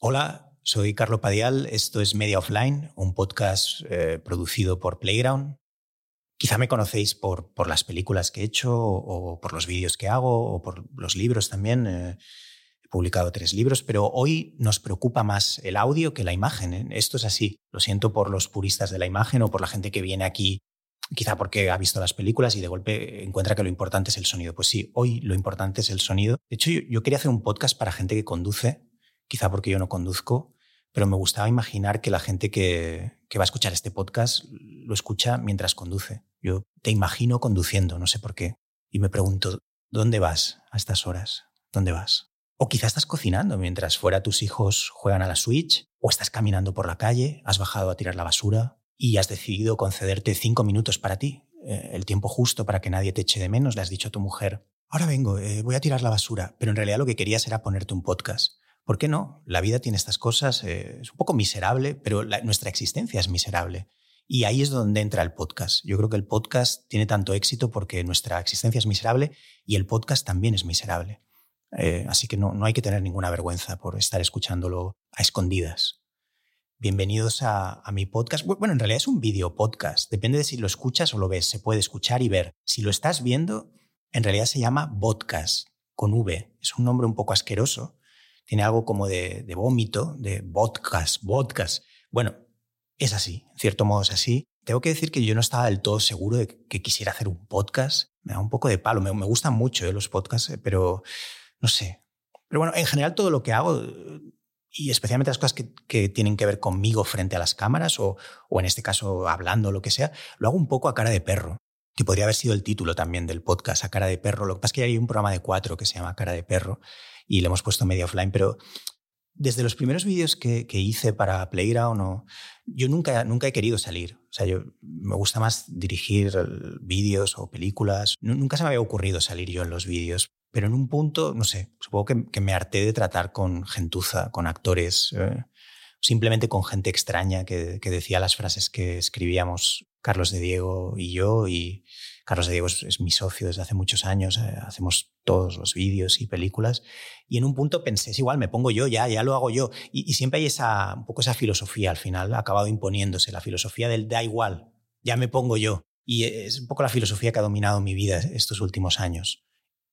Hola, soy Carlo Padial, esto es Media Offline, un podcast eh, producido por Playground. Quizá me conocéis por, por, las películas que he hecho o, por los vídeos que hago o por los libros también. Eh, he publicado tres libros, pero hoy nos preocupa más el audio que la imagen. ¿eh? Esto es así. Lo siento por los puristas de la imagen o por la gente que viene aquí quizá porque ha visto las películas y de golpe encuentra que lo importante es el sonido. Pues sí, hoy lo importante es el sonido. De hecho, yo, quería hacer un podcast para gente que conduce, quizá porque yo no conduzco, pero me gustaba imaginar que la gente que, va a escuchar este podcast lo escucha mientras conduce. Yo te imagino conduciendo, no sé por qué. Y me pregunto, ¿dónde vas a estas horas? ¿Dónde vas? O quizá estás cocinando mientras fuera tus hijos juegan a la Switch, o estás caminando por la calle, has bajado a tirar la basura, y has decidido concederte cinco minutos para ti, eh, el tiempo justo para que nadie te eche de menos, le has dicho a tu mujer, ahora vengo, eh, voy a tirar la basura, pero en realidad lo que querías era ponerte un podcast. ¿Por qué no? La vida tiene estas cosas, eh, es un poco miserable, pero nuestra existencia es miserable. Y ahí es donde entra el podcast. Yo creo que el podcast tiene tanto éxito porque nuestra existencia es miserable y el podcast también es miserable. así que no, no hay que tener ninguna vergüenza por estar escuchándolo a escondidas. Bienvenidos a, mi podcast. Bueno, en realidad es un video podcast. Depende de si lo escuchas o lo ves. Se puede escuchar y ver. Si lo estás viendo, en realidad se llama podcast con V. Es un nombre un poco asqueroso. Tiene algo como de, vómito, de podcast, podcast. Bueno, es así. En cierto modo es así. Tengo que decir que yo no estaba del todo seguro de que quisiera hacer un podcast. Me da un poco de palo. Me, gustan mucho eh, los podcasts, eh, pero no sé. Pero bueno, en general todo lo que hago y especialmente las cosas que, tienen que ver conmigo frente a las cámaras o, o en este caso hablando lo que sea, lo hago un poco a cara de perro, que podría haber sido el título también del podcast, a cara de perro. Lo que pasa es que hay un programa de cuatro que se llama Cara de Perro y le hemos puesto medio offline, pero desde los primeros vídeos que, que, hice para Playground, no, yo nunca, nunca he querido salir. O sea, yo me gusta más dirigir vídeos o películas. Nunca se me había ocurrido salir yo en los vídeos. Pero en un punto, no sé, supongo que, me harté de tratar con gentuza, con actores, eh, simplemente con gente extraña que, decía las frases que escribíamos Carlos de Diego y yo. Y Carlos de Diego es, mi socio desde hace muchos años, eh, hacemos todos los vídeos y películas. Y en un punto pensé, es igual, me pongo yo, ya, ya lo hago yo. Y, siempre hay esa, un poco esa filosofía al final, ha acabado imponiéndose, la filosofía del da igual, ya me pongo yo. Y es un poco la filosofía que ha dominado mi vida estos últimos años.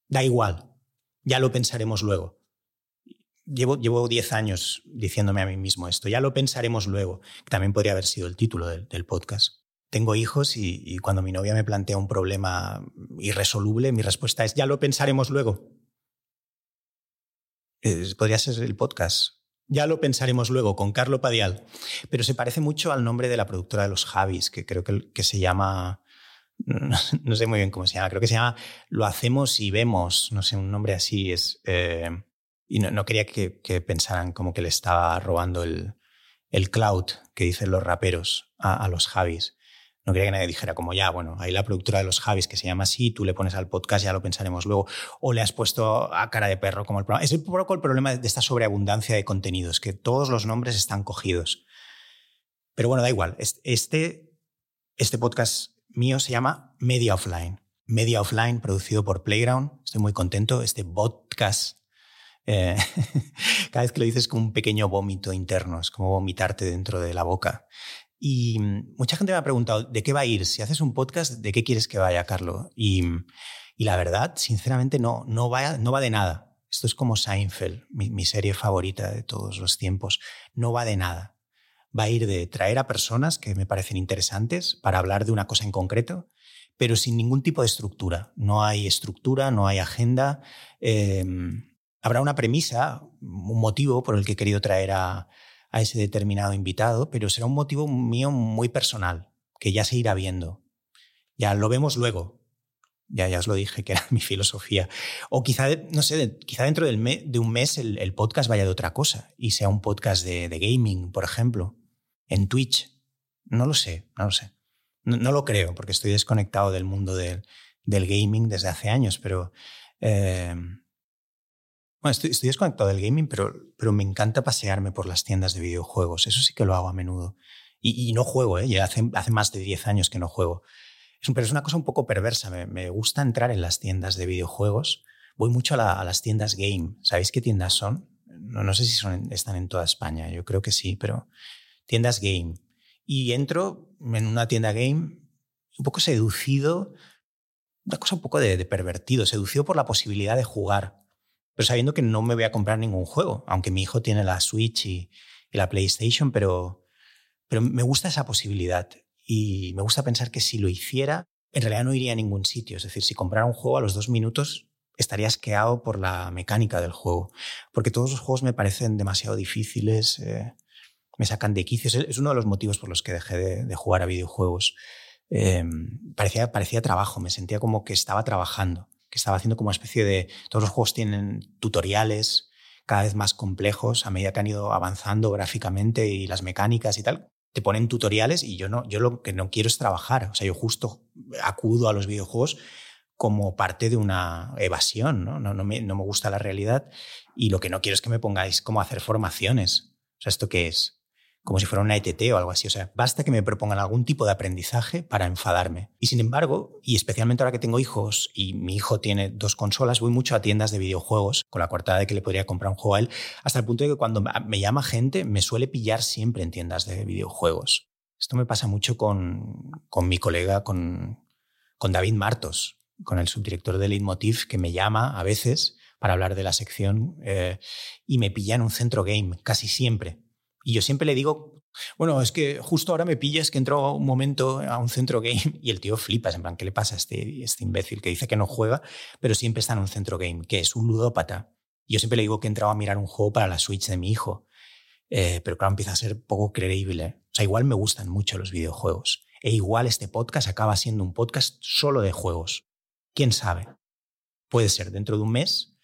Da igual, ya lo pensaremos luego. Llevo, llevo 10 años diciéndome a mí mismo esto, ya lo pensaremos luego. También podría haber sido el título del, podcast. Tengo hijos y, cuando mi novia me plantea un problema irresoluble, mi respuesta es, ya lo pensaremos luego. podría ser el podcast. Ya lo pensaremos luego con Carlo Padial. Pero se parece mucho al nombre de la productora de los Javis, que creo que, que se llama no, sé muy bien cómo se llama, creo que se llama Lo hacemos y vemos, no sé, un nombre así es. Eh, y no, quería que, pensaran como que le estaba robando el, el cloud que dicen los raperos a, los Javis. No quería que nadie dijera como ya, bueno, hay la productora de los Javis que se llama así, tú le pones al podcast, ya lo pensaremos luego, o le has puesto a cara de perro como el programa. Es un el problema de esta sobreabundancia de contenidos, que todos los nombres están cogidos. Pero bueno, da igual. Este, este podcast mío se llama Media Offline. Media Offline, producido por Playground. Estoy muy contento. Este podcast, eh, cada vez que lo dices, es como un pequeño vómito interno, es como vomitarte dentro de la boca. Y mucha gente me ha preguntado, ¿de qué va a ir? Si haces un podcast, ¿de qué quieres que vaya, Carlos? Y, la verdad, sinceramente, no, no, va, no va de nada. Esto es como Seinfeld, mi serie favorita de todos los tiempos. No va de nada va a ir de traer a personas que me parecen interesantes para hablar de una cosa en concreto, pero sin ningún tipo de estructura. No hay estructura, no hay agenda. Em, habrá una premisa, un motivo por el que he querido traer a, ese determinado invitado, pero será un motivo mío muy personal, que ya se irá viendo. Ya lo vemos luego. Ya, ya os lo dije, que era mi filosofía. O quizá, no sé, quizá dentro del de un mes el, podcast vaya de otra cosa y sea un podcast de gaming, por ejemplo en Twitch. No lo sé, no lo sé. No, lo creo, porque estoy desconectado del mundo del, gaming desde hace años, pero... Eh, bueno, estoy, desconectado del gaming, pero, pero me encanta pasearme por las tiendas de videojuegos. Eso sí que lo hago a menudo. Y, no juego, ¿eh? Ya hace, más de 10 años que no juego. Pero es una cosa un poco perversa. Me, gusta entrar en las tiendas de videojuegos. Voy mucho a, las tiendas game. ¿Sabéis qué tiendas son? no, no sé si son, están en toda España, yo creo que sí, pero tiendas game. Y entro en una tienda game un poco seducido, una cosa un poco de pervertido, seducido por la posibilidad de jugar, pero sabiendo que no me voy a comprar ningún juego, aunque mi hijo tiene la Switch y, la PlayStation, pero, me gusta esa posibilidad y me gusta pensar que si lo hiciera, en realidad no iría a ningún sitio. Es decir, si comprara un juego a los dos minutos, estaría asqueado por la mecánica del juego, porque todos los juegos me parecen demasiado difíciles, eh, me sacan de quicios. Es uno de los motivos por los que dejé de, jugar a videojuegos. Eh, parecía, parecía trabajo, me sentía como que estaba trabajando, que estaba haciendo como una especie de... Todos los juegos tienen tutoriales cada vez más complejos a medida que han ido avanzando gráficamente y las mecánicas y tal. Te ponen tutoriales y yo no, yo lo que no quiero es trabajar. O sea, yo justo acudo a los videojuegos como parte de una evasión, ¿no? No, no, me, no me gusta la realidad y lo que no quiero es que me pongáis como a hacer formaciones. O sea, ¿esto qué es? Como si fuera una ETT o algo así. O sea, basta que me propongan algún tipo de aprendizaje para enfadarme. Y sin embargo, y especialmente ahora que tengo hijos y mi hijo tiene dos consolas, voy mucho a tiendas de videojuegos con la coartada de que le podría comprar un juego a él, hasta el punto de que cuando me llama gente me suele pillar siempre en tiendas de videojuegos. Esto me pasa mucho con, con mi colega, con, con David Martos, con el subdirector de Leitmotiv, que me llama a veces para hablar de la sección eh, y me pilla en un centro game, casi siempre. Y yo siempre le digo, bueno, es que justo ahora me pillas que entro un momento a un centro game y el tío flipa, en plan, ¿qué le pasa a este, este imbécil que dice que no juega, pero siempre está en un centro game, que es un ludópata? Yo siempre le digo que he entrado a mirar un juego para la Switch de mi hijo, eh, pero claro, empieza a ser poco creíble. O sea, igual me gustan mucho los videojuegos. E igual este podcast acaba siendo un podcast solo de juegos. ¿Quién sabe? Puede ser dentro de un mes,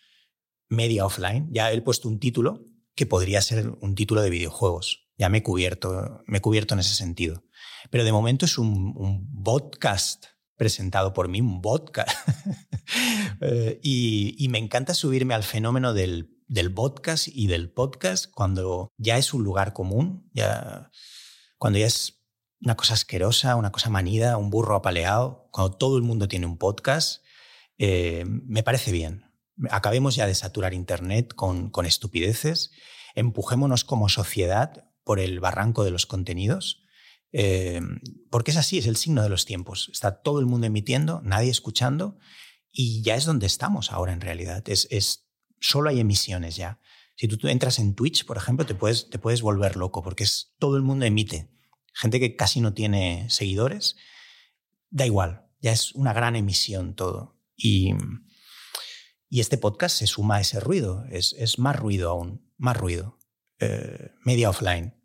media offline. Ya he puesto un título que podría ser un título de videojuegos. Ya me he cubierto, me he cubierto en ese sentido. Pero de momento es un, podcast presentado por mí, un podcast. Eh, y, y, me encanta subirme al fenómeno del, del podcast y del podcast cuando ya es un lugar común, ya, cuando ya es una cosa asquerosa, una cosa manida, un burro apaleado, cuando todo el mundo tiene un podcast, eh, me parece bien acabemos ya de saturar Internet con, con estupideces, empujémonos como sociedad por el barranco de los contenidos, eh, porque es así, es el signo de los tiempos. Está todo el mundo emitiendo, nadie escuchando, y ya es donde estamos ahora en realidad. Es, es solo hay emisiones ya. Si tú, entras en Twitch, por ejemplo, te puedes, te puedes volver loco, porque es todo el mundo emite. Gente que casi no tiene seguidores, da igual, ya es una gran emisión todo. Y, y este podcast se suma a ese ruido, es, es más ruido aún, más ruido. Eh, media offline.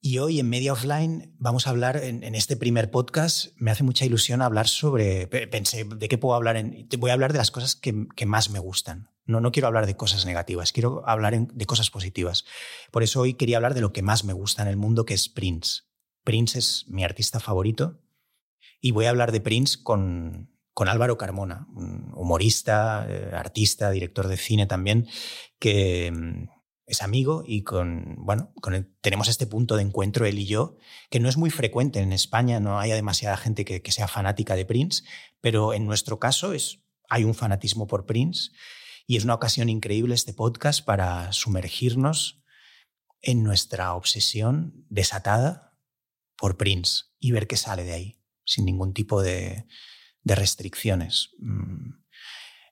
Y hoy en Media Offline vamos a hablar, en, este primer podcast, me hace mucha ilusión hablar sobre, pensé, ¿de qué puedo hablar? En, voy a hablar de las cosas que, que, más me gustan. No, no quiero hablar de cosas negativas, quiero hablar de cosas positivas. Por eso hoy quería hablar de lo que más me gusta en el mundo, que es Prince. Prince es mi artista favorito y voy a hablar de Prince con, con Álvaro Carmona, humorista, eh, artista, director de cine también, que mm, es amigo y con, bueno, con tenemos este punto de encuentro él y yo, que no es muy frecuente en España, no haya demasiada gente que, que sea fanática de Prince, pero en nuestro caso es, hay un fanatismo por Prince y es una ocasión increíble este podcast para sumergirnos en nuestra obsesión desatada por Prince y ver qué sale de ahí, sin ningún tipo de, de restricciones. Mm.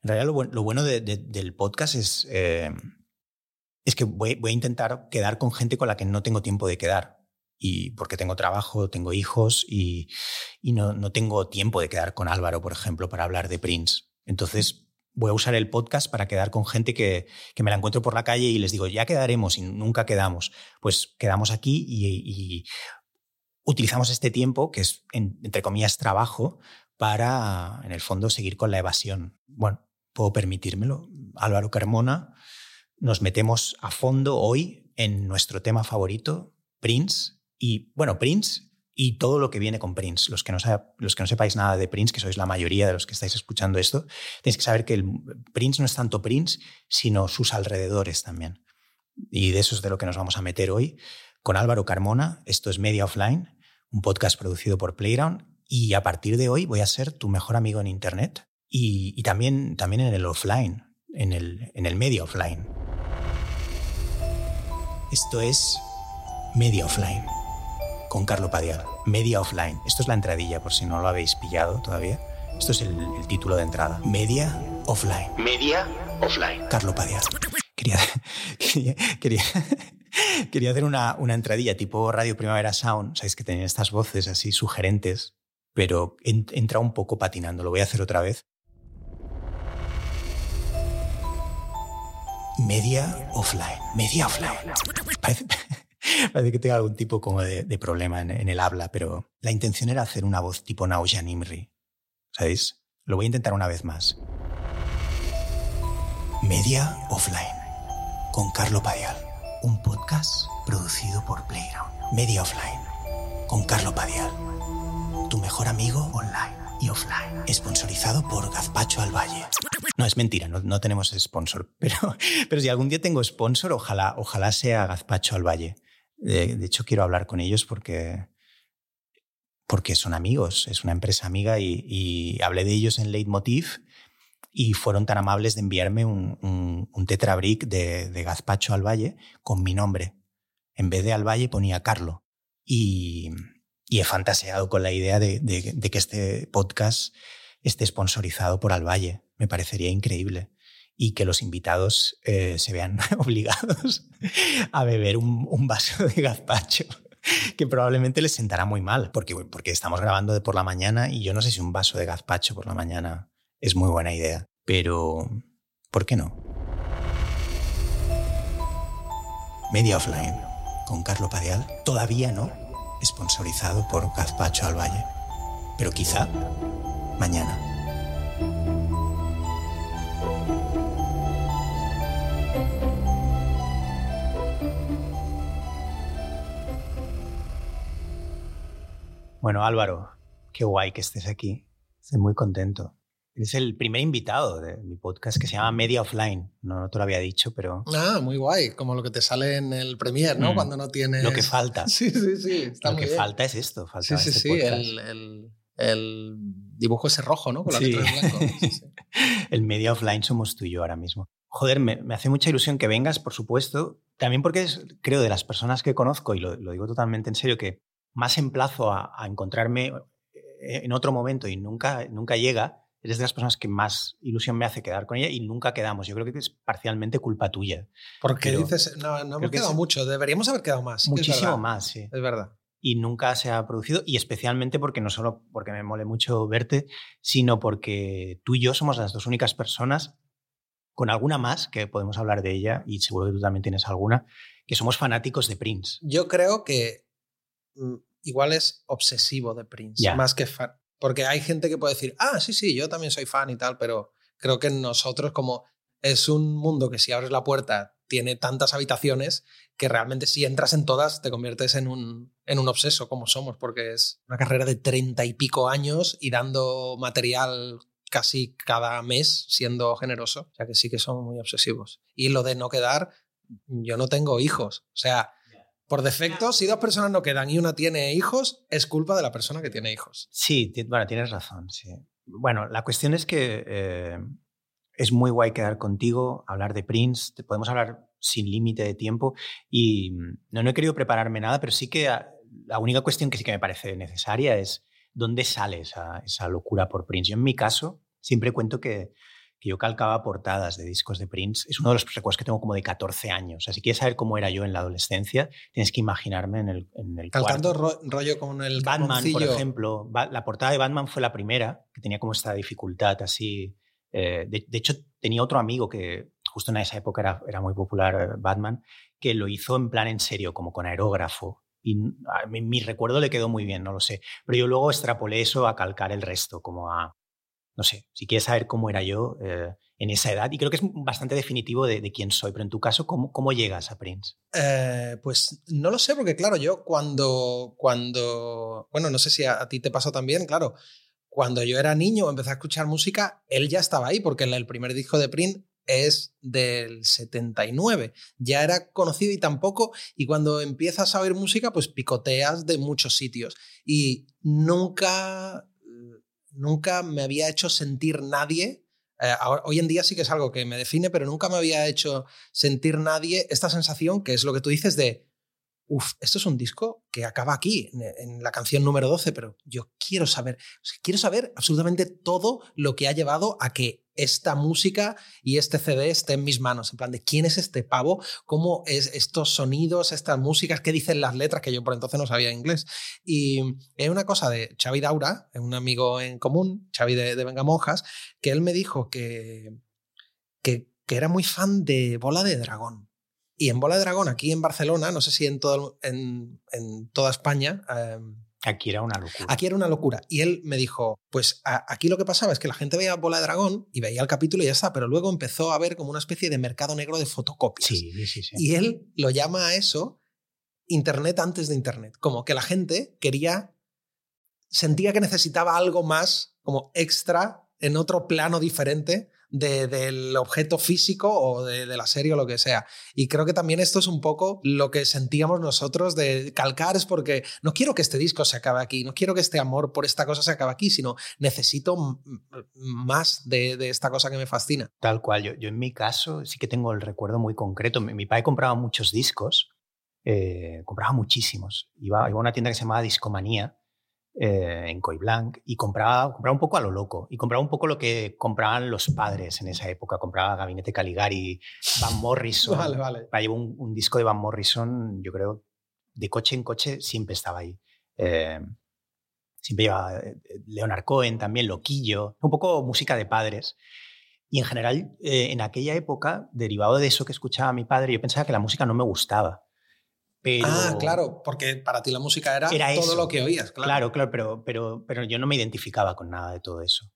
En realidad, lo, bueno de, de, del podcast es, eh, es que voy, a intentar quedar con gente con la que no tengo tiempo de quedar. Y porque tengo trabajo, tengo hijos y, y no, no, tengo tiempo de quedar con Álvaro, por ejemplo, para hablar de Prince. Entonces, voy a usar el podcast para quedar con gente que, que, me la encuentro por la calle y les digo, ya quedaremos y nunca quedamos. Pues quedamos aquí y, utilizamos este tiempo, que es, en, entre comillas, trabajo, para, en el fondo, seguir con la evasión. Bueno, puedo permitírmelo. Álvaro Carmona, nos metemos a fondo hoy en nuestro tema favorito, Prince. Y bueno, Prince y todo lo que viene con Prince. Los que, no los que no sepáis nada de Prince, que sois la mayoría de los que estáis escuchando esto, tenéis que saber que el Prince no es tanto Prince, sino sus alrededores también. Y de eso es de lo que nos vamos a meter hoy con Álvaro Carmona. Esto es Media Offline, un podcast producido por Playground y a partir de hoy voy a ser tu mejor amigo en Internet y, y también, también en el offline, en el, en el medio offline. Esto es Media Offline con Carlo Padial. Media Offline. Esto es la entradilla, por si no lo habéis pillado todavía. Esto es el, el título de entrada. Media Offline. Media Offline. Carlo Padial. Quería, quería, quería, quería hacer una, una, entradilla tipo Radio Primavera Sound. Sabéis que tenían estas voces así sugerentes, pero entra un poco patinando. Lo voy a hacer otra vez. Media offline. Media offline. Parece, que tengo algún tipo como de, problema en, el habla, pero la intención era hacer una voz tipo Nausea Nimri. ¿Sabéis? Lo voy a intentar una vez más. Media offline. Con Carlo Padial. Un podcast producido por Playground. Media offline. Con Carlo Padial. Tu mejor amigo online y offline. Sponsorizado por Gazpacho al Valle. No, es mentira, no, tenemos sponsor. Pero, pero si algún día tengo sponsor, ojalá, ojalá sea Gazpacho al Valle. De, hecho, quiero hablar con ellos porque, porque son amigos, es una empresa amiga y, y hablé de ellos en Leitmotiv y fueron tan amables de enviarme un, un, un tetrabric de, de Gazpacho al Valle con mi nombre. En vez de al Valle ponía Carlo. Y, he fantaseado con la idea de, que este podcast esté sponsorizado por Alvalle. Me parecería increíble. Y que los invitados eh, se vean obligados a beber un, vaso de gazpacho, que probablemente les sentará muy mal, porque, estamos grabando de por la mañana y yo no sé si un vaso de gazpacho por la mañana es muy buena idea. Pero, ¿por qué no? Media Offline, con Carlo Padial, todavía no sponsorizado por Gazpacho al Valle. Pero quizá mañana. Bueno, Álvaro, qué guay que estés aquí. Estoy muy contento. Eres el primer invitado de mi podcast que se llama Media Offline. No, no te lo había dicho, pero. Ah, muy guay. Como lo que te sale en el Premier, ¿no? Mm, Cuando no tienes. Lo que falta. Sí, sí, sí. Está lo muy que bien. falta es esto. Falta sí, sí, este sí. El, el, el, dibujo ese rojo, ¿no? Con la Sí. letra en blanco. Sí, sí. el Media Offline somos tú y yo ahora mismo. Joder, me, me, hace mucha ilusión que vengas, por supuesto. También porque es, creo, de las personas que conozco, y lo, lo digo totalmente en serio, que más emplazo a, a encontrarme eh, en otro momento y nunca, nunca llega eres de las personas que más ilusión me hace quedar con ella y nunca quedamos. Yo creo que es parcialmente culpa tuya. Porque Pero dices, no, no hemos que quedado mucho, deberíamos haber quedado más. Muchísimo más, sí. Es verdad. Y nunca se ha producido, y especialmente porque no solo porque me mole mucho verte, sino porque tú y yo somos las dos únicas personas, con alguna más, que podemos hablar de ella, y seguro que tú también tienes alguna, que somos fanáticos de Prince. Yo creo que mm, igual es obsesivo de Prince, más que fan. Porque hay gente que puede decir, ah, sí, sí, yo también soy fan y tal, pero creo que nosotros como es un mundo que si abres la puerta tiene tantas habitaciones que realmente si entras en todas te conviertes en un, en un obseso como somos, porque es una carrera de treinta y pico años y dando material casi cada mes siendo generoso. O sea que sí que somos muy obsesivos. Y lo de no quedar, yo no tengo hijos. O sea, por defecto, si dos personas no quedan y una tiene hijos, es culpa de la persona que tiene hijos. Sí, bueno, tienes razón, sí. Bueno, la cuestión es que eh, es muy guay quedar contigo, hablar de Prince, te podemos hablar sin límite de tiempo y mm, no, no he querido prepararme nada, pero sí que ah, la única cuestión que sí que me parece necesaria es dónde sale esa, esa locura por Prince. Yo en mi caso siempre cuento que, que yo calcaba portadas de discos de Prince. Es uno de los recuerdos que tengo como de 14 años. O sea, si quieres saber cómo era yo en la adolescencia, tienes que imaginarme en el, en el Calcando ro- rollo con el Batman, por caponcillo. ejemplo. Ba- La portada de Batman fue la primera, que tenía como esta dificultad así. eh, de, de hecho, tenía otro amigo que justo en esa época era, era muy popular Batman, que lo hizo en plan en serio, como con aerógrafo. Y mí- mi recuerdo le quedó muy bien, no lo sé. Pero yo luego extrapolé eso a calcar el resto, como a, no sé, si quieres saber cómo era yo eh, en esa edad. Y creo que es bastante definitivo de, quién soy. Pero en tu caso, ¿cómo, cómo llegas a Prince? Eh, pues no lo sé, porque claro, yo cuando, cuando, bueno, no sé si a, a ti te pasó también, claro, cuando yo era niño empecé a escuchar música, él ya estaba ahí, porque el primer disco de Prince es del 79. Ya era conocido y tampoco, y cuando empiezas a oír música, pues picoteas de muchos sitios. Y nunca, nunca me había hecho sentir nadie eh, hoy en día sí que es algo que me define, pero nunca me había hecho sentir nadie esta sensación que es lo que tú dices de, uff, esto es un disco que acaba aquí, en, la canción número 12, pero yo quiero saber, quiero saber absolutamente todo lo que ha llevado a que esta música y este CD esté en mis manos, en plan de quién es este pavo, cómo es estos sonidos, estas músicas, qué dicen las letras, que yo por entonces no sabía inglés. Y es una cosa de Xavi Daura, un amigo en común, Xavi de, de Vengamonjas, que él me dijo que, que, era muy fan de Bola de Dragón y en Bola de Dragón, aquí en Barcelona, no sé si en, todo, en, en toda España. Em, aquí era una locura. Aquí era una locura. Y él me dijo: Pues aquí lo que pasaba es que la gente veía Bola de Dragón y veía el capítulo y ya está, pero luego empezó a ver como una especie de mercado negro de fotocopias. Sí, sí, sí. Y él lo llama a eso Internet antes de Internet. Como que la gente quería. Sentía que necesitaba algo más, como extra, en otro plano diferente del objeto físico o de, la serie o lo que sea. Y creo que también esto es un poco lo que sentíamos nosotros de calcar, es porque no quiero que este disco se acabe aquí, no quiero que este amor por esta cosa se acabe aquí, sino necesito más de, esta cosa que me fascina. Tal cual, yo, yo, en mi caso sí que tengo el recuerdo muy concreto. Mi, mi padre compraba muchos discos, eh, compraba muchísimos. Iba, iba a una tienda que se llamaba Discomanía eh, en Coiblanc y compraba, compraba un poco a lo loco y compraba un poco lo que compraban los padres en esa época. Compraba Gabinete Caligari, Van Morrison. vale, vale. Llevo un, disco de Van Morrison, yo creo, de coche en coche siempre estaba ahí. Eh, siempre llevaba eh, Leonard Cohen también, Loquillo, un poco música de padres. Y en general, en aquella época, derivado de eso que escuchaba mi padre, yo pensaba que la música no me gustaba. Ah, claro, porque para ti la música era, todo lo que oías, claro. Claro, claro, pero, pero, pero yo no me identificaba con nada de todo eso.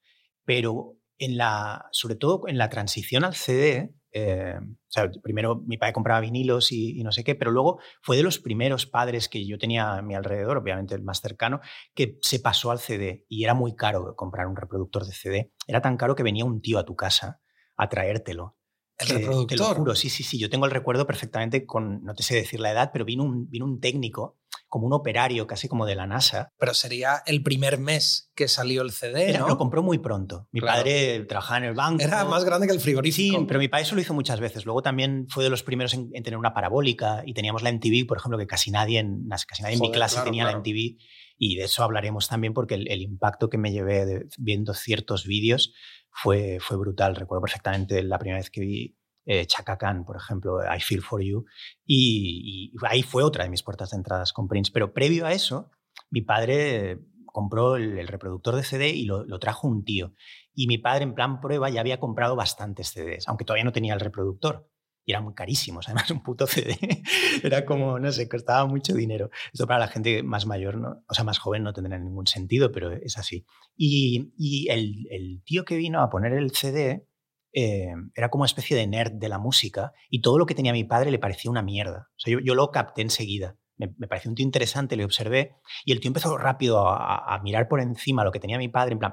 Pero en la, sobre todo en la transición al CD, eh, o sea, primero mi padre compraba vinilos y, no sé qué, pero luego fue de los primeros padres que yo tenía a mi alrededor, obviamente el más cercano, que se pasó al CD y era muy caro comprar un reproductor de CD. Era tan caro que venía un tío a tu casa a traértelo. El reproductor. Te lo juro, sí, sí, sí. Yo tengo el recuerdo perfectamente con, no te sé decir la edad, pero vino un, vino un técnico, como un operario, casi como de la NASA. Pero sería el primer mes que salió el CD, Era, Lo compró muy pronto. Mi padre trabajaba en el banco. Era más grande que el frigorífico. Sí, pero mi padre eso lo hizo muchas veces. Luego también fue de los primeros en, tener una parabólica y teníamos la MTV, por ejemplo, que casi nadie en, casi nadie en mi clase tenía la MTV. Y de eso hablaremos también porque el, el impacto que me llevé viendo ciertos vídeos fue, fue brutal. Recuerdo perfectamente la primera vez que vi eh, Chaka Khan, por ejemplo, I Feel For You, y, ahí fue otra de mis puertas de entradas con Prince. Pero previo a eso, mi padre compró el, reproductor de CD y lo, trajo un tío. Y mi padre, en plan prueba, ya había comprado bastantes CDs, aunque todavía no tenía el reproductor. Y eran muy carísimos, además un puto CD. Era como, no sé, costaba mucho dinero. Esto para la gente más mayor, ¿no? o sea, más joven no tendría ningún sentido, pero es así. Y, y el, el, tío que vino a poner el CD eh, era como una especie de nerd de la música y todo lo que tenía mi padre le parecía una mierda. Yo, yo lo capté enseguida. Me, me, pareció un tío interesante, le observé y el tío empezó rápido a, mirar por encima lo que tenía mi padre, en plan,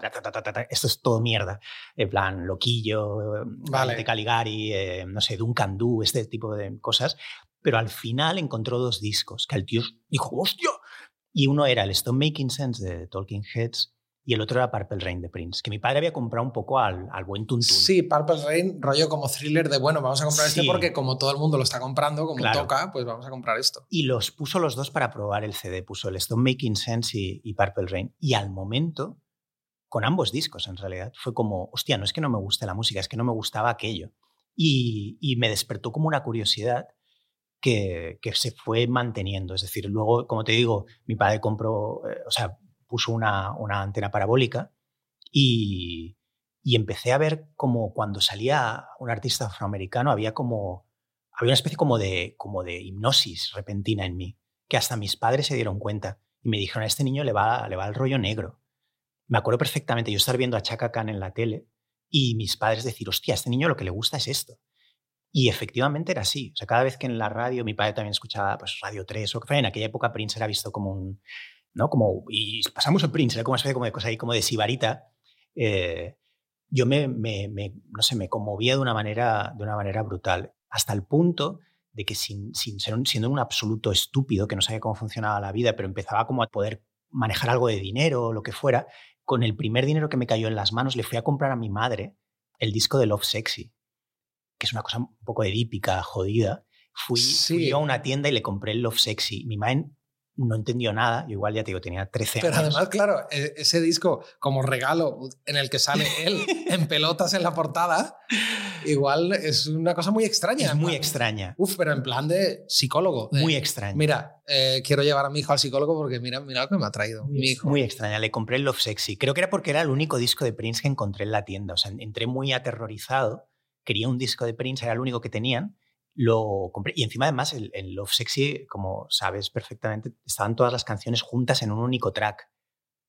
esto es todo mierda, en plan, loquillo, vale. de Caligari, eh, no sé, Duncan Du, este tipo de cosas. Pero al final encontró dos discos que el tío dijo, ¡hostia! Y uno era el Stone Making Sense de Talking Heads y el otro era Purple Rain de Prince, que mi padre había comprado un poco al, al buen tuntún. Sí, Purple Rain, rollo como thriller de, bueno, vamos a comprar este porque como todo el mundo lo está comprando, como toca, pues vamos a comprar esto. Y los puso los dos para probar el CD, puso el Stone Making Sense y, Purple Rain. Y al momento, con ambos discos en realidad, fue como, hostia, no es que no me guste la música, es que no me gustaba aquello. Y, y me despertó como una curiosidad que, que, se fue manteniendo. Es decir, luego, como te digo, mi padre compró, eh, o sea, puso una, una antena parabólica y, y, empecé a ver como cuando salía un artista afroamericano había como había una especie como de, como de hipnosis repentina en mí, que hasta mis padres se dieron cuenta y me dijeron, a este niño le va, le va el rollo negro. Me acuerdo perfectamente yo estar viendo a Chaka Khan en la tele y mis padres decir, hostia, a este niño lo que le gusta es esto. Y efectivamente era así. O sea, cada vez que en la radio, mi padre también escuchaba pues, Radio 3 o en aquella época Prince era visto como un, ¿no? Como, y pasamos a Prince, era como una especie como de cosa ahí, como de sibarita. Eh, yo me, me, no sé, me conmovía de una manera, de una manera brutal, hasta el punto de que sin, sin ser siendo un absoluto estúpido, que no sabía cómo funcionaba la vida, pero empezaba como a poder manejar algo de dinero o lo que fuera, con el primer dinero que me cayó en las manos le fui a comprar a mi madre el disco de Love Sexy, que es una cosa un poco edípica, jodida. Fui, fui yo a una tienda y le compré el Love Sexy. Mi madre no entendió nada. Yo igual ya te digo, tenía 13 Pero años. además, claro, e- ese disco como regalo en el que sale él en pelotas en la portada, igual es una cosa muy extraña. es muy extraña. Uf, pero en plan de psicólogo. de, Muy extraña. Mira, eh, quiero llevar a mi hijo al psicólogo porque mira, mira lo que me ha traído mi hijo. Muy extraña. Le compré el Love Sexy. Creo que era porque era el único disco de Prince que encontré en la tienda. O sea, entré muy aterrorizado. Quería un disco de Prince, era el único que tenían. Lo compré. Y encima, además, el, el Love Sexy, como sabes perfectamente, estaban todas las canciones juntas en un único track.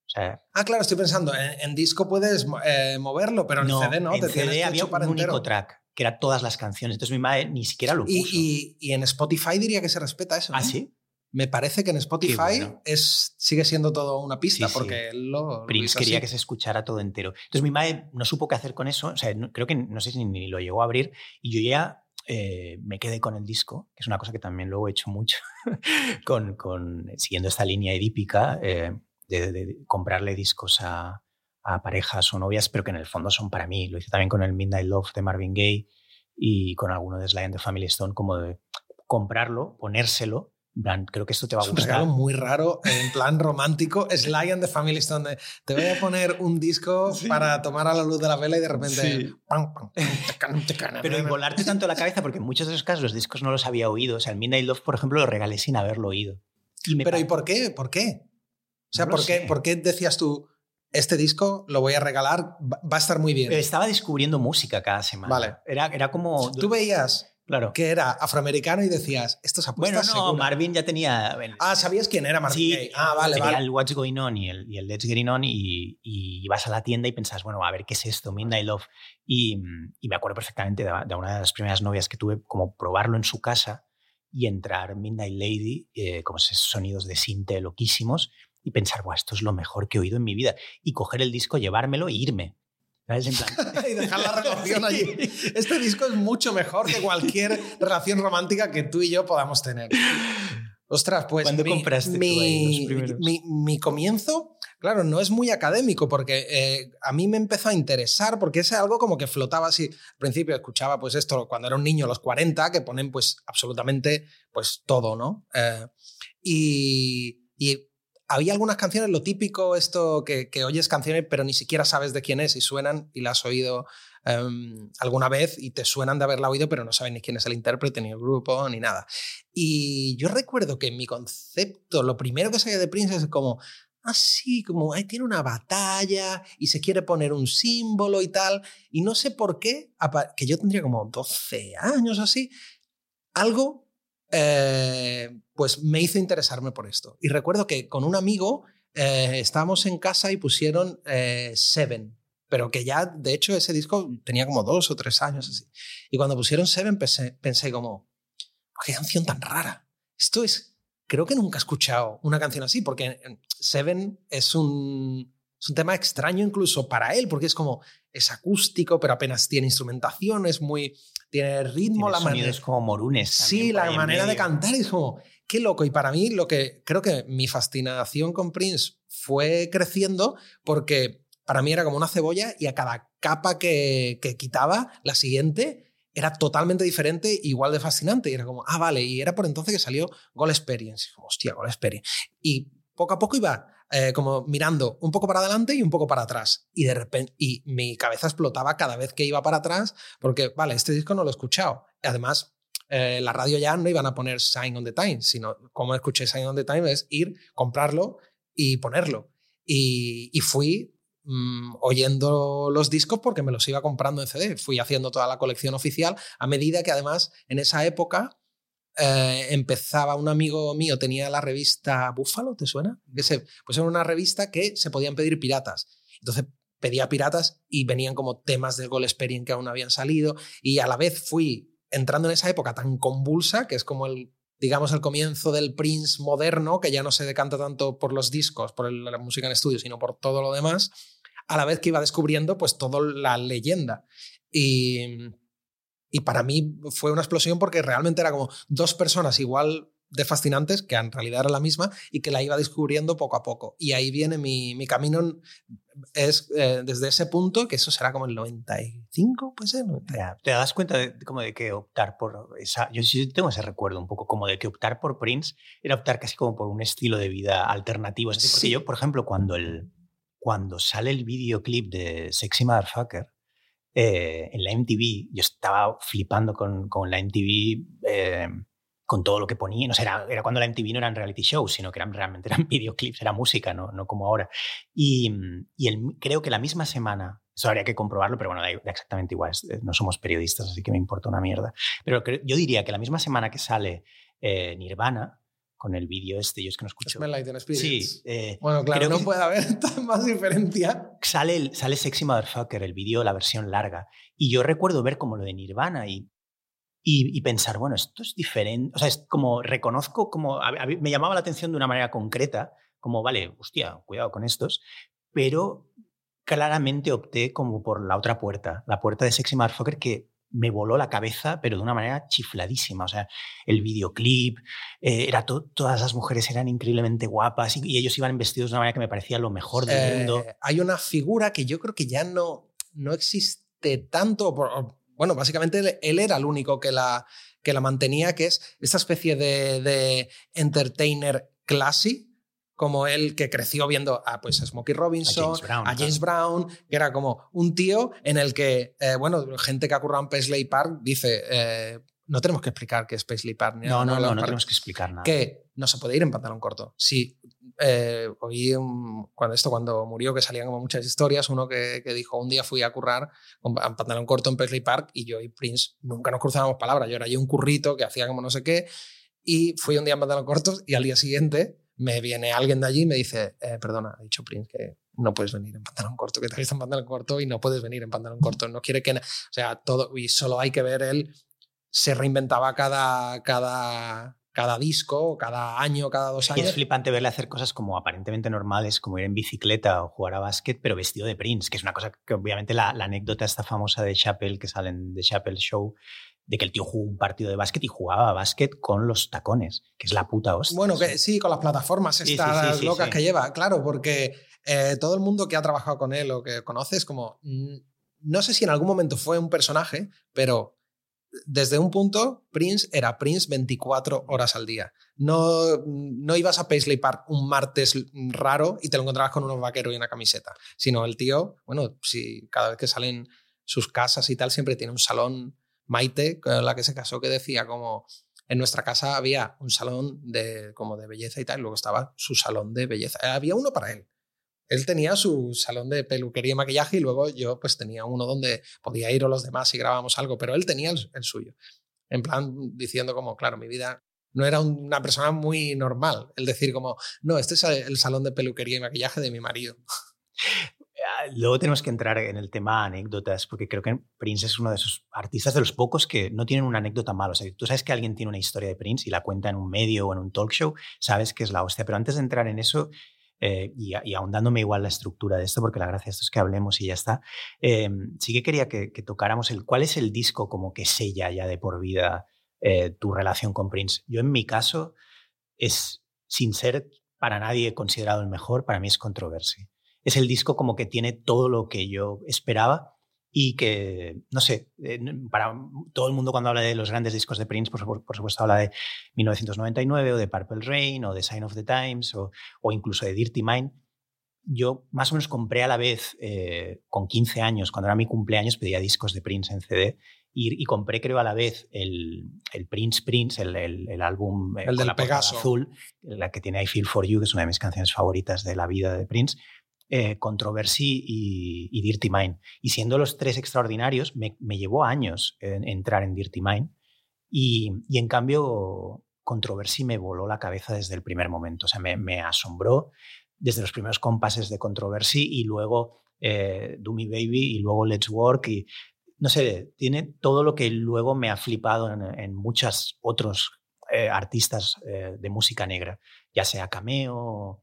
O sea, Ah, claro, estoy pensando, en, en disco puedes eh, moverlo, pero en no, CD no, en te CD había un único entero. track, que era todas las canciones. Entonces mi madre ni siquiera lo puso. Y, y- y en Spotify diría que se respeta eso. ¿Ah, ¿no? sí? Me parece que en Spotify bueno. es, sigue siendo todo una pista Sí, porque lo, Prince quería así. que se escuchara todo entero. Entonces mi madre no supo qué hacer con eso, o sea, no- creo que no sé si ni lo llegó a abrir y yo ya eh, me quedé con el disco, que es una cosa que también luego he hecho mucho, con, siguiendo esta línea edípica eh, de, comprarle discos a, a parejas o novias, pero que en el fondo son para mí. Lo hice también con el Midnight Love de Marvin Gaye y con alguno de Sly and the Family Stone, como de comprarlo, ponérselo. En plan, Creo que esto te va a Es un gustar. regalo muy raro, en plan romántico. Sly and the Family Stone. de, Te voy a poner un disco Sí. para tomar a la luz de la vela y de repente. Sí. pam, pam, Pero y volarte tanto la cabeza, porque en muchos de esos casos los discos no los había oído. O sea, el Midnight Love, por ejemplo, lo regalé sin haberlo oído. Y me Pero ¿y por qué? ¿Por qué? O sea, No ¿por, qué, sé. ¿por qué decías tú, este disco lo voy a regalar, va va a estar muy bien? Estaba descubriendo música cada semana. Vale. Era, era como... Tú veías Claro. que era afroamericano y decías, esto Bueno, apuesta no, segura". Marvin ya tenía... bueno, Ah, ¿sabías quién era Marvin sí? Ah, vale, tenía vale. el What's Going On y el, y el Let's Get On y, y ibas a la tienda y pensabas, bueno, a ver, ¿qué es esto? Midnight Love. Y, y me acuerdo perfectamente de, de una de las primeras novias que tuve, como probarlo en su casa y entrar Midnight Lady, eh, como esos sonidos de sinte loquísimos, y pensar, Buah, esto es lo mejor que he oído en mi vida. Y coger el disco, llevármelo e irme. ¿Sabes? En plan, y dejar la relación allí. Este disco es mucho mejor que cualquier relación romántica que tú y yo podamos tener. Ostras, pues. ¿Cuándo mi, compraste tú mi, ahí los primeros? mi- mi comienzo, claro, no es muy académico porque eh, a mí me empezó a interesar porque es algo como que flotaba así. Al principio escuchaba pues esto cuando era un niño, los 40, que ponen pues absolutamente pues todo, ¿no? Eh, y, y había algunas canciones, lo típico, esto que, que oyes canciones pero ni siquiera sabes de quién es y suenan y la has oído em, alguna vez y te suenan de haberla oído pero no sabes ni quién es el intérprete, ni el grupo, ni nada. Y yo recuerdo que en mi concepto, lo primero que sabía de Prince es como, así, como ahí tiene una batalla y se quiere poner un símbolo y tal. Y no sé por qué, que yo tendría como 12 años o así, algo eh, pues me hizo interesarme por esto. Y recuerdo que con un amigo eh, estábamos en casa y pusieron eh, Seven, pero que ya, de hecho, ese disco tenía como dos o tres años así. Y cuando pusieron Seven pensé, pensé como, qué canción tan rara. Esto es, creo que nunca he escuchado una canción así, porque eh, Seven es un, es un tema extraño incluso para él, porque es como, es acústico, pero apenas tiene instrumentación, es muy, tiene ritmo, tiene la manera... sonidos como morunes. Sí, la manera de cantar es como, qué loco. Y para mí, lo que creo que mi fascinación con Prince fue creciendo porque para mí era como una cebolla y a cada capa que, que quitaba, la siguiente era totalmente diferente, igual de fascinante. Y era como, ah, vale. Y era por entonces que salió Goal Experience. Hostia, Goal Experience. Y poco a poco iba eh, como mirando un poco para adelante y un poco para atrás. Y de repente, y mi cabeza explotaba cada vez que iba para atrás, porque, vale, este disco no lo he escuchado. Además, eh, la radio ya no iban a poner Sign on the Time, sino como escuché Sign on the Time es ir, comprarlo y ponerlo. Y, y fui mm, oyendo los discos porque me los iba comprando en CD. Fui haciendo toda la colección oficial a medida que además en esa época eh, empezaba un amigo mío, tenía la revista Búfalo, ¿te suena? Que se, pues era una revista que se podían pedir piratas. Entonces pedía piratas y venían como temas del Goal Experience que aún habían salido y a la vez fui entrando en esa época tan convulsa que es como el digamos el comienzo del Prince moderno que ya no se decanta tanto por los discos, por la música en estudio, sino por todo lo demás, a la vez que iba descubriendo pues toda la leyenda y y para mí fue una explosión porque realmente era como dos personas igual de fascinantes, que en realidad era la misma, y que la iba descubriendo poco a poco. Y ahí viene mi, mi camino, es eh, desde ese punto, que eso será como el 95, pues ser. ¿Te das cuenta de, como de que optar por esa... Yo sí tengo ese recuerdo un poco, como de que optar por Prince era optar casi como por un estilo de vida alternativo. Es decir, porque yo, por ejemplo, cuando, el, cuando sale el videoclip de Sexy Motherfucker, eh, en la MTV, yo estaba flipando con, con la MTV, eh, con todo lo que ponía. No sé, era, era, cuando la MTV no eran reality shows, sino que eran, realmente eran videoclips, era música, no, no como ahora. Y, y el, creo que la misma semana, eso habría que comprobarlo, pero bueno, da, exactamente igual, eh, no somos periodistas, así que me importa una mierda. Pero yo diría que la misma semana que sale Nirvana, con el vídeo este, yo es que no escucho. Sí. Eh, bueno, claro, no puede haber más diferencia. Sale, sale Sexy Motherfucker, el vídeo, la versión larga. Y yo recuerdo ver como lo de Nirvana y, y, pensar, bueno, esto es diferente. O sea, es como reconozco, como me llamaba la atención de una manera concreta, como, vale, hostia, cuidado con estos, pero claramente opté como por la otra puerta, la puerta de Sexy Motherfucker, que me voló la cabeza, pero de una manera chifladísima. O sea, el videoclip, eh, era todas las mujeres eran increíblemente guapas y, ellos iban vestidos de una manera que me parecía lo mejor del mundo. Eh, hay una figura que yo creo que ya no, no existe tanto. bueno, básicamente él, era el único que la, que la mantenía, que es esta especie de, de entertainer classy como él que creció viendo a, pues, Smokey Robinson, a James Brown, que era como un tío en el que, eh, bueno, gente que ha currado en Paisley Park dice, eh, no tenemos que explicar qué es Paisley Park. no, no, no, no, tenemos que explicar nada. Que no se puede ir en pantalón corto. Sí, eh, oí cuando esto cuando murió que salían como muchas historias, uno que, que, dijo, un día fui a currar en pantalón corto en Paisley Park y yo y Prince nunca nos cruzábamos palabras, yo era yo un currito que hacía como no sé qué y fui un día en pantalón corto y al día siguiente me viene alguien de allí y me dice, eh, perdona, ha dicho Prince que no puedes venir en pantalón corto, que te visto en pantalón corto y no puedes venir en pantalón corto. No quiere que... O sea, todo... Y solo hay que ver él, se reinventaba cada, cada, cada disco, cada año, cada dos años. Y es flipante verle hacer cosas como aparentemente normales, como ir en bicicleta o jugar a básquet, pero vestido de Prince, que es una cosa que obviamente la, la anécdota esta famosa de Chappelle, que salen de Chappelle Show, de que el tío jugó un partido de básquet y jugaba básquet con los tacones, que es la puta hostia. Bueno, que sí, con las plataformas estas locas que lleva, claro, porque eh, todo el mundo que ha trabajado con él o que conoces, como, mm, no sé si en algún momento fue un personaje, pero desde un punto, Prince era Prince 24 horas al día. No, no ibas a Paisley Park un martes raro y te lo encontrabas con unos vaqueros y una camiseta, sino el tío, bueno, si cada vez que salen sus casas y tal, siempre tiene un salón Maite, con la que se casó, que decía como en nuestra casa había un salón de, como de belleza y tal, y luego estaba su salón de belleza. Había uno para él. Él tenía su salón de peluquería y maquillaje y luego yo pues tenía uno donde podía ir o los demás si grabábamos algo, pero él tenía el, suyo. En plan diciendo como, claro, mi vida no era una persona muy normal. El decir como, no, este es el salón de peluquería y maquillaje de mi marido. Ah, luego tenemos que entrar en el tema anécdotas, porque creo que Prince es uno de esos artistas de los pocos que no tienen una anécdota mala. O sea, tú sabes que alguien tiene una historia de Prince y la cuenta en un medio o en un talk show, sabes que es la hostia. Pero antes de entrar en eso, eh, y, ahondándome igual la estructura de esto, porque la gracia de esto es que hablemos y ya está, eh, sí que quería que, tocáramos el cuál es el disco como que sella ya de por vida eh, tu relación con Prince. Yo en mi caso es, sin ser para nadie considerado el mejor, para mí es Controversy es el disco como que tiene todo lo que yo esperaba y que, no sé, eh, para todo el mundo cuando habla de los grandes discos de Prince, por, supuesto habla de 1999 o de Purple Rain o de Sign of the Times o, incluso de Dirty Mind. Yo más o menos compré a la vez, eh, con 15 años, cuando era mi cumpleaños, pedía discos de Prince en CD y, compré creo a la vez el, Prince Prince, el, el, álbum eh, el del Pegaso. azul, la que tiene I Feel For You, que es una de mis canciones favoritas de la vida de Prince eh, Controversy y, Dirty Mind. Y siendo los tres extraordinarios, me, llevó años entrar en Dirty Mind. Y, en cambio, Controversy me voló la cabeza desde el primer momento. O sea, me, asombró desde los primeros compases de Controversy y luego eh, Do Me Baby y luego Let's Work. Y no sé, tiene todo lo que luego me ha flipado en, muchos otros eh, artistas eh, de música negra, ya sea Cameo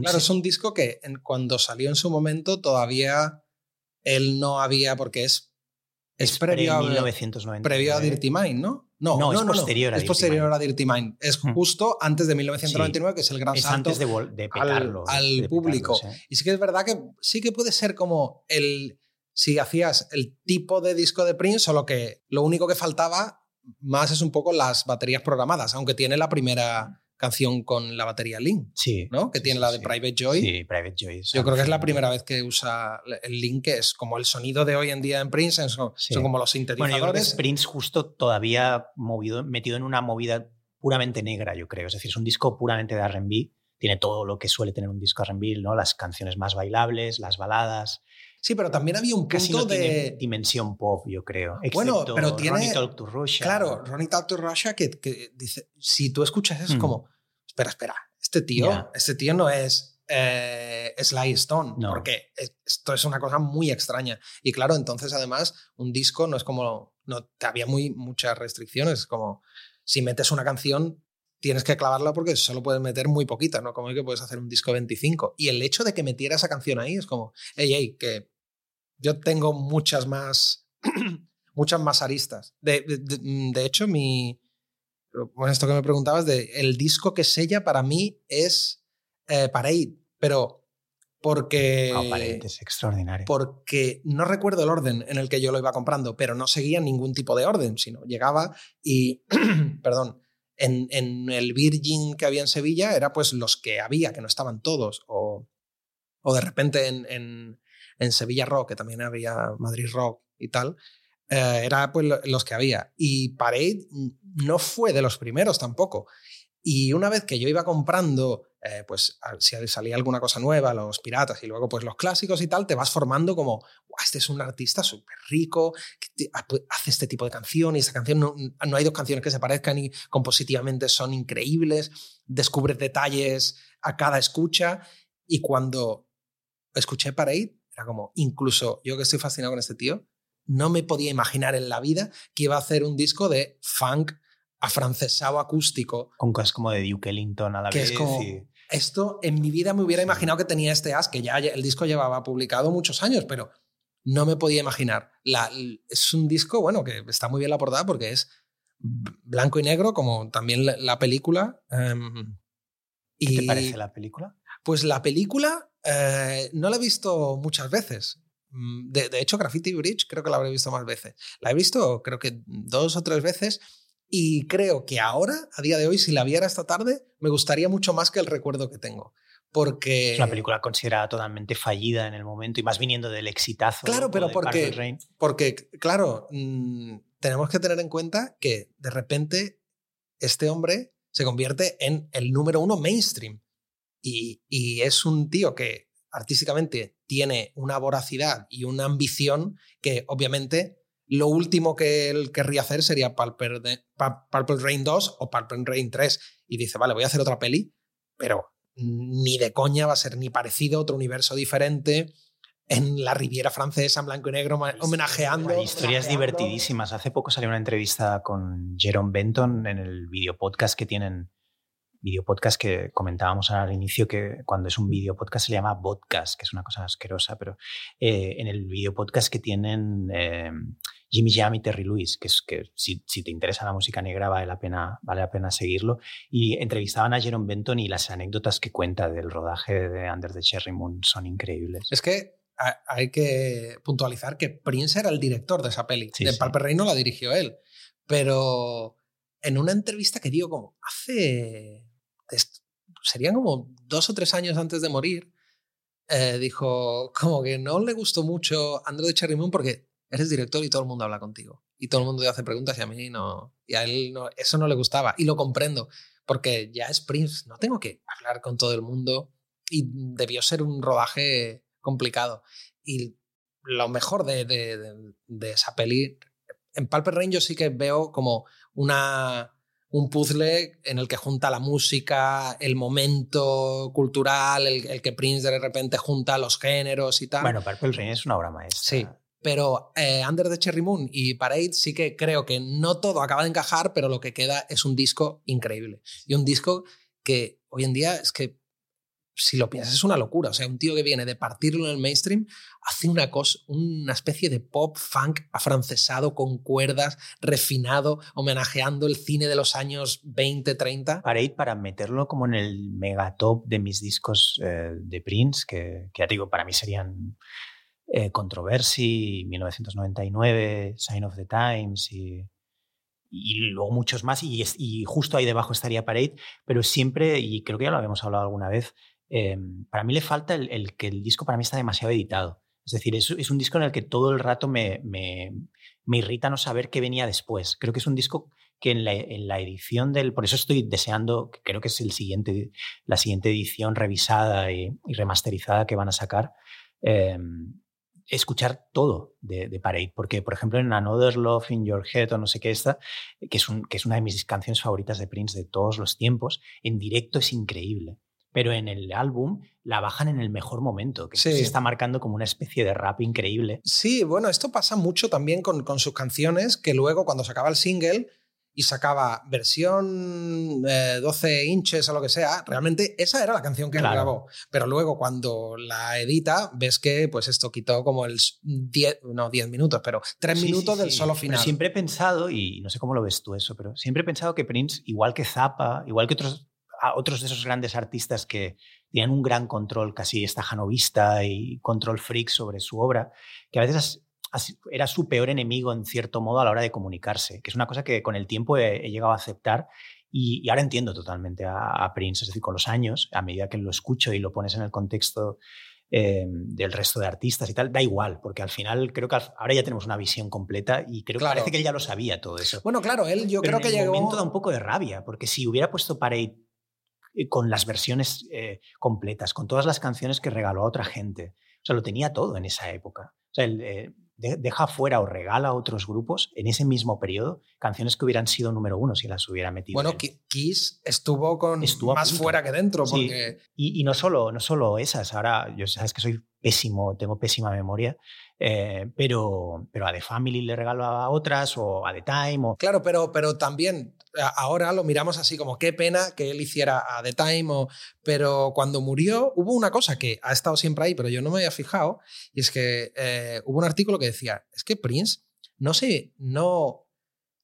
claro, es un disco que cuando salió en su momento todavía él no había, porque es es, previo, a, 1999. previo a Dirty Mind, ¿no? No, no, es posterior, A, es Dirty posterior Mind. a Dirty Mind. Es Mm. justo antes de 1999, que es el gran Es salto antes de, de al, petarlo. de- al de petarlo, público. sí. Y sí que es verdad que sí que puede ser como el. Si hacías el tipo de disco de Prince, solo que lo único que faltaba más es un poco las baterías programadas, aunque tiene la primera canción con la batería Link, Sí. ¿no? Que sí, tiene sí, la de. Private Joy. Sí, Private Joy. Yo creo que es la primera vez que usa el Link, que es como el sonido de hoy en día en Prince, son, son como los Bueno, yo creo que sintetizadores. es Prince justo todavía movido, metido en una movida puramente negra, yo creo. Es decir, es un disco puramente de RB. Tiene todo lo que suele tener un disco RB, ¿no? Las canciones más bailables, las baladas. Sí, pero también había un Casi punto no tiene de. dimensión pop, yo creo. Bueno, excepto pero tiene- Ronnie Talk to Russia. Claro, Ronnie Talk to Russia, que, que dice, si tú escuchas eso, es Mm. como, espera, espera, este tío, Ya. este tío no es eh, Sly Stone, No. porque es- esto es una cosa muy extraña. Y claro, entonces además un disco no es como, no, había muy, muchas restricciones, como si metes una canción tienes que clavarla porque solo puedes meter muy poquita, ¿no? Como que puedes hacer un disco 25. Y el hecho de que metiera esa canción ahí es como, hey, hey, que yo tengo muchas más, muchas más aristas. De, de- de- de hecho, mi, bueno, esto que me preguntabas, de el disco que sella para mí es eh, Parade, pero porque, No, Parade es extraordinario. porque no recuerdo el orden en el que yo lo iba comprando, pero no seguía ningún tipo de orden, sino llegaba y, perdón, en, en el Virgin que había en Sevilla era pues los que había, que no estaban todos, o, o de repente en, en, en Sevilla Rock, que también había Madrid Rock y tal, eh, era pues lo- los que había. Y Parade no fue de los primeros tampoco. Y una vez que yo iba comprando, eh, pues si salía alguna cosa nueva, los piratas y luego pues los clásicos y tal, te vas formando como, "Buah, este es un artista súper rico, que hace este tipo de canción y esa canción no, no hay dos canciones que se parezcan y compositivamente son increíbles, descubres detalles a cada escucha y cuando escuché Parade, era como, incluso yo que estoy fascinado con este tío, no me podía imaginar en la vida que iba a hacer un disco de funk afrancesado acústico. Con cosas como de Duke Ellington a la Que es vez. como- y- Esto en mi vida me hubiera imaginado que tenía este as, que ya el disco llevaba publicado muchos años, pero no me podía imaginar. La- es un disco, bueno, que está muy bien la portada porque es blanco y negro, como también la, la película. em, ¿Qué y te parece la película? pues la película eh, no la he visto muchas veces. Mm, De, de hecho, Graffiti Bridge creo que la habré visto más veces. La he visto creo que dos o tres veces y creo que ahora, a día de hoy, si la viera esta tarde, me gustaría mucho más que el recuerdo que tengo. Porque... Es una película considerada totalmente fallida en el momento y más viniendo del exitazo. Claro, pero de porque- Rain. Porque, claro, mm, tenemos que tener en cuenta que de repente este hombre se convierte en el número uno mainstream. Y, y es un tío que artísticamente tiene una voracidad y una ambición que obviamente lo último que él querría hacer sería Purple, de- Purple Rain 2 o Purple Rain 3. Y dice, vale, voy a hacer otra peli, pero ni de coña va a ser ni parecido, otro universo diferente en la Riviera Francesa en blanco y negro, homenajeando. Hay historias homenajeando- divertidísimas. Hace poco salió una entrevista con Jerome Benton en el video podcast que tienen. Video podcast que comentábamos al inicio que cuando es un video podcast se le llama podcast, que es una cosa asquerosa, pero eh, en el video podcast que tienen eh, Jimmy Jam y Terry Lewis, que es que si, si te interesa la música negra vale la pena vale la pena seguirlo y entrevistaban a Jerome Benton y las anécdotas que cuenta del rodaje de Under the Cherry Moon son increíbles. Es que ha- hay que puntualizar que Prince era el director de esa peli. Sí, de sí. Rain no la dirigió él. Pero en una entrevista que dio como hace. serían como dos o tres años antes de morir, eh, dijo como que no le gustó mucho Under the Cherry Moon porque eres director y todo el mundo habla contigo. Y todo el mundo te hace preguntas y a mí no. Y a él no, eso no le gustaba. Y lo comprendo, porque ya es Prince, no tengo que hablar con todo el mundo. Y debió ser un rodaje complicado. Y lo mejor de, de- de- de esa peli, en Pulp Rain yo sí que veo como una, un puzzle en el que junta la música, el momento cultural, el, el que Prince de repente junta los géneros y tal. Bueno, Purple Rain es una obra maestra. Sí. Pero eh, Under the Cherry Moon y Parade sí que creo que no todo acaba de encajar, pero lo que queda es un disco increíble. Y un disco que hoy en día es que si lo piensas, es una locura. O sea, un tío que viene de partirlo en el mainstream hace una cosa, una especie de pop funk afrancesado con cuerdas, refinado, homenajeando el cine de los años 20, 30. Para ir, para meterlo como en el megatop de mis discos eh, de Prince, que, que, ya digo, para mí serían eh, Controversy, 1999, Sign of the Times y luego muchos más, y, justo ahí debajo estaría Parade, pero siempre, y creo que ya lo habíamos hablado alguna vez, Em, para mí le falta el, que el disco para mí está demasiado editado. Es decir, es, un disco en el que todo el rato me, me, me, irrita no saber qué venía después. Creo que es un disco que en la, en la, edición del... Por eso estoy deseando, creo que es el siguiente, la siguiente edición revisada y, remasterizada que van a sacar, em, escuchar todo de, de, Parade. Porque, por ejemplo, en Another Love in Your Head o no sé qué esta, que es, un, que es una de mis canciones favoritas de Prince de todos los tiempos, en directo es increíble pero en el álbum la bajan en el mejor momento, que se está marcando como una especie de rap increíble. Sí, bueno, esto pasa mucho también con, con sus canciones, que luego cuando sacaba el single y sacaba versión 12 eh, inches o lo que sea, realmente esa era la canción que grabó. Pero luego cuando la edita, ves que pues esto quitó como el 10, no 10 minutos, pero 3 minutos del solo final. siempre he pensado, y no sé cómo lo ves tú eso, pero siempre he pensado que Prince, igual que Zappa, igual que otros otros de esos grandes artistas que tenían un gran control casi estajanovista y control freak sobre su obra, que a veces era su peor enemigo en cierto modo a la hora de comunicarse, que es una cosa que con el tiempo he, llegado a aceptar y, ahora entiendo totalmente a, Prince, es decir, con los años, a medida que lo escucho y lo pones en el contexto eh, del resto de artistas y tal, da igual, porque al final creo que ahora ya tenemos una visión completa y creo que parece que él ya lo sabía todo eso. Bueno, claro, él yo creo que en el llegó... momento da un poco de rabia, porque si hubiera puesto Parade eh, con las versiones eh, completas, con todas las canciones que regaló a otra gente. O sea, lo tenía todo en esa época. O sea, eh, deja fuera o regala a otros grupos en ese mismo periodo canciones que hubieran sido número uno si las hubiera metido. Bueno, Kiss estuvo con más fuera que dentro. Porque... Y, no, solo, no solo esas. Ahora, yo sabes que soy pésimo, tengo pésima memoria, pero, pero a The Family le regalaba otras o a The Time. O... Claro, pero, pero también ahora lo miramos así como qué pena que él hiciera a The Time, pero cuando murió hubo una cosa que ha estado siempre ahí, pero yo no me había fijado, y es que eh, hubo un artículo que decía, es que Prince no sé, no,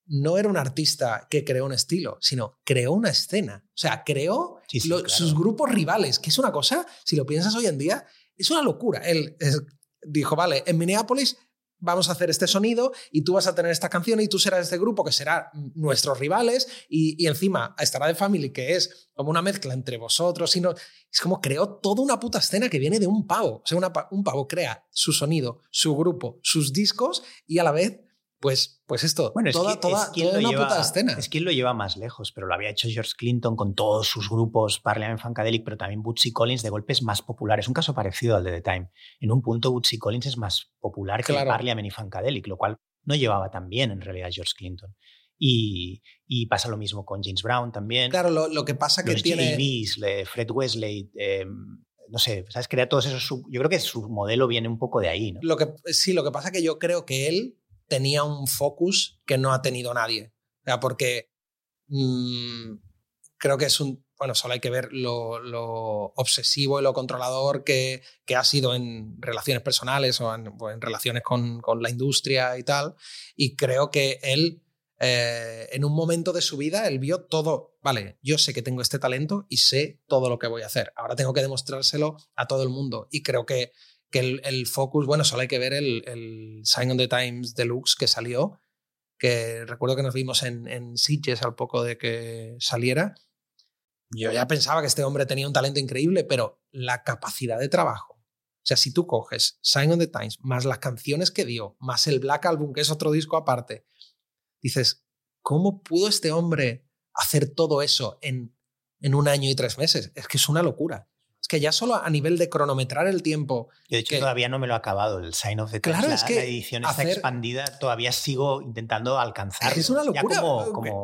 no era un artista que creó un estilo, sino creó una escena. O sea, creó sus grupos rivales, que es una cosa, si lo piensas hoy en día, es una locura. Él dijo, vale, en Minneapolis vamos a hacer este sonido y tú vas a tener esta canción y tú serás este grupo que será nuestros rivales y, encima estará de Family que es como una mezcla entre vosotros y es como creó toda una puta escena que viene de un pavo, o sea, un pavo crea su sonido, su grupo, sus discos y a la vez pues, pues esto, bueno, toda, es, toda, una puta escena. Es quien lo lleva más lejos, pero lo había hecho George Clinton con todos sus grupos, Parliament Funkadelic, pero también Bootsy Collins de golpes más populares. Un caso parecido al de The Time. En un punto, Bootsy Collins es más popular que Parliament y Funkadelic, lo cual no llevaba tan bien en realidad George Clinton. Y, y, pasa lo mismo con James Brown también. Claro, lo, lo que pasa que tiene. Fred Wesley, eh, no sé, ¿sabes? Crea todos esos. Yo creo que su modelo viene un poco de ahí, ¿no? Lo que, sí, lo que pasa que yo creo que él tenía un focus que no ha tenido nadie. O porque mmm, creo que es un. Bueno, solo hay que ver lo, obsesivo y lo controlador que, que, ha sido en relaciones personales o en, en relaciones con, con, la industria y tal. Y creo que él, eh, en un momento de su vida, él vio todo. Vale, yo sé que tengo este talento y sé todo lo que voy a hacer. Ahora tengo que demostrárselo a todo el mundo. Y creo que el, focus, bueno, solo hay que ver el, el, Sign on the Times Deluxe que salió, que recuerdo que nos vimos en, en Sitges al poco de que saliera. Yo ya pensaba que este hombre tenía un talento increíble, pero la capacidad de trabajo. O sea, si tú coges Sign on the Times, más las canciones que dio, más el Black Album, que es otro disco aparte, dices, ¿cómo pudo este hombre hacer todo eso en, en un año y tres meses? Es que es una locura. Es que ya solo a nivel de cronometrar el tiempo. Yo, de hecho, todavía no me lo he acabado. El Sign of the Times, claro, es que la edición está expandida, todavía sigo intentando alcanzar. Es una locura.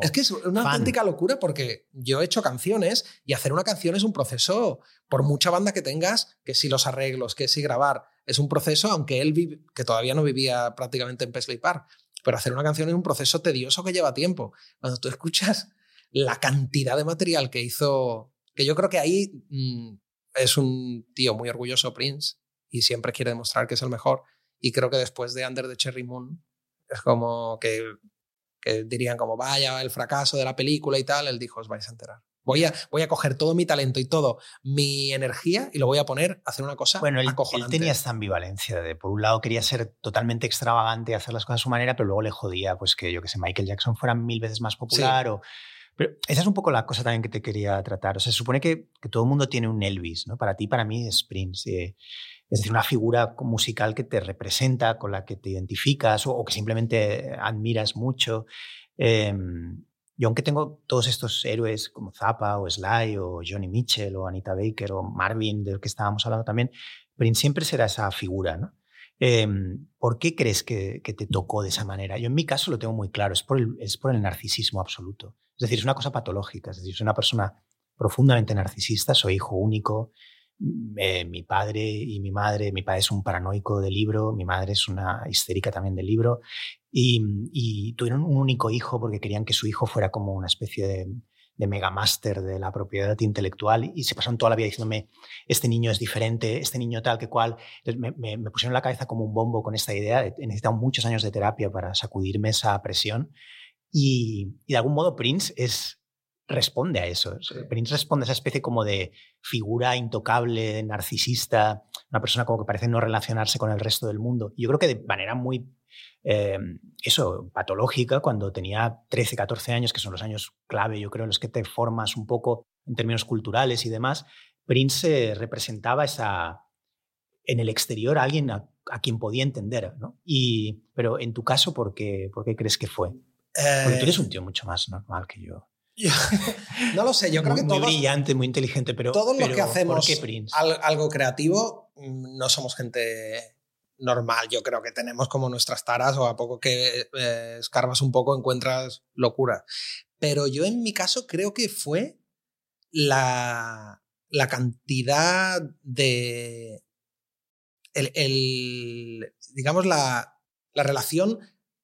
es que es una auténtica locura porque yo he hecho canciones y hacer una canción es un proceso, por mucha banda que tengas, que si los arreglos, que si grabar, es un proceso, aunque él, vive, que todavía no vivía prácticamente en Paisley Park, pero hacer una canción es un proceso tedioso que lleva tiempo. Cuando tú escuchas la cantidad de material que hizo, que yo creo que ahí. Mm, es un tío muy orgulloso, Prince, y siempre quiere demostrar que es el mejor. Y creo que después de Under the Cherry Moon, es como que, que dirían como, vaya, el fracaso de la película y tal, él dijo, os vais a enterar. Voy a, voy a coger todo mi talento y todo mi energía y lo voy a poner a hacer una cosa bueno, él, acojonante. Él tenía esta ambivalencia de, por un lado, quería ser totalmente extravagante, hacer las cosas a su manera, pero luego le jodía pues que, yo que sé, Michael Jackson fuera mil veces más popular o... Pero esa es un poco la cosa también que te quería tratar. O sea, se supone que, que todo el mundo tiene un Elvis, ¿no? Para ti, para mí es Prince. Eh, es decir, una figura musical que te representa, con la que te identificas o, o que simplemente admiras mucho. Eh, yo aunque tengo todos estos héroes como Zappa o Sly o Johnny Mitchell o Anita Baker o Marvin, del que estábamos hablando también, Prince siempre será esa figura, ¿no? Eh, ¿Por qué crees que, que, te tocó de esa manera? Yo en mi caso lo tengo muy claro, es por, el, es por el narcisismo absoluto. Es decir, es una cosa patológica, es decir, soy una persona profundamente narcisista, soy hijo único, eh, mi padre y mi madre, mi padre es un paranoico del libro, mi madre es una histérica también del libro, y, tuvieron un único hijo porque querían que su hijo fuera como una especie de, de megamáster de la propiedad intelectual y se pasaron toda la vida diciéndome, este niño es diferente, este niño tal que cual. Me, me, me pusieron la cabeza como un bombo con esta idea, he necesitado muchos años de terapia para sacudirme esa presión y, y de algún modo Prince es responde a eso. Sí. Prince responde a esa especie como de figura intocable, narcisista, una persona como que parece no relacionarse con el resto del mundo. Y yo creo que de manera muy, eh, eso, patológica, cuando tenía 13, 14 años, que son los años clave, yo creo, en los que te formas un poco en términos culturales y demás, Prince representaba esa, en el exterior a alguien a, a quien podía entender, ¿no? Y, pero en tu caso, ¿por qué, por qué crees que fue? Porque tú eres un tío mucho más normal que yo. no lo sé, yo creo muy, que todos, muy brillante, muy inteligente, pero todos los que hacemos algo creativo mm, no somos gente normal. Yo creo que tenemos como nuestras taras o a poco que eh, escarbas un poco encuentras locura. Pero yo en mi caso creo que fue la, la cantidad de... El, el, digamos, la, la relación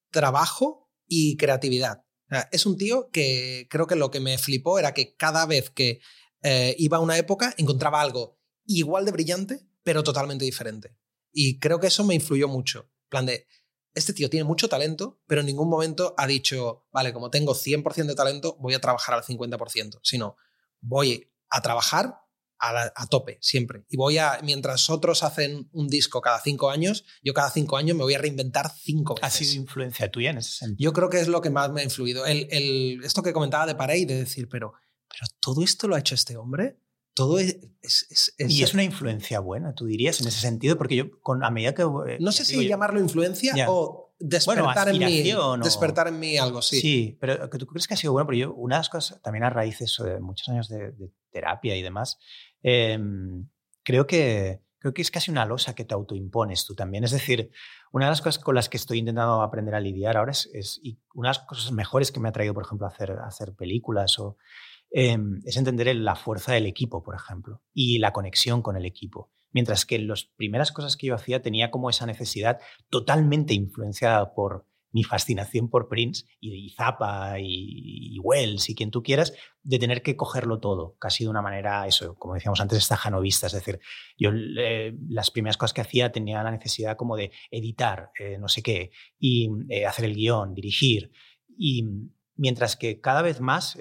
trabajo y creatividad. Es un tío que creo que lo que me flipó era que cada vez que eh, iba a una época encontraba algo igual de brillante, pero totalmente diferente. Y creo que eso me influyó mucho. Plan de, este tío tiene mucho talento, pero en ningún momento ha dicho, vale, como tengo 100% de talento, voy a trabajar al 50%, sino voy a trabajar a, la, a, tope, siempre. Y voy a, mientras otros hacen un disco cada cinco años, yo cada cinco años me voy a reinventar cinco veces. ¿Ha sido influencia tuya en ese sentido? Yo creo que es lo que más me ha influido. El, el, esto que comentaba de Parey, de decir, pero, pero todo esto lo ha hecho este hombre. Todo es, es, es, es, y es una influencia buena, tú dirías, en ese sentido, porque yo, con, a medida que. Eh, no sé si yo, llamarlo influencia yeah. o despertar, bueno, en mí, o... despertar en mí algo, sí. Sí, pero que tú crees que ha sido bueno, pero yo, una de las cosas, también a raíz de, eso, de muchos años de, de terapia y demás, eh, creo, que, creo que es casi una losa que te autoimpones tú también. Es decir, una de las cosas con las que estoy intentando aprender a lidiar ahora es, es y una de las cosas mejores que me ha traído, por ejemplo, hacer, hacer películas o, eh, es entender la fuerza del equipo, por ejemplo, y la conexión con el equipo. Mientras que las primeras cosas que yo hacía tenía como esa necesidad totalmente influenciada por mi fascinación por Prince y, Zappa y, Wells y quien tú quieras, de tener que cogerlo todo, casi de una manera, eso, como decíamos antes, estajanovista. Es decir, yo eh, las primeras cosas que hacía tenía la necesidad como de editar, eh, no sé qué, y eh, hacer el guion, dirigir. Y mientras que cada vez más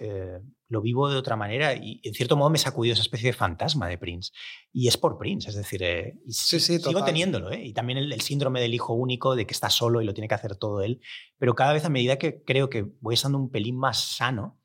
lo vivo de otra manera y en cierto modo me sacudió esa especie de fantasma de Prince. Y es por Prince, es decir, eh, y sí, sí, sigo teniéndolo. ¿eh? Y también el, el, síndrome del hijo único, de que está solo y lo tiene que hacer todo él. Pero cada vez a medida que creo que voy estando un pelín más sano,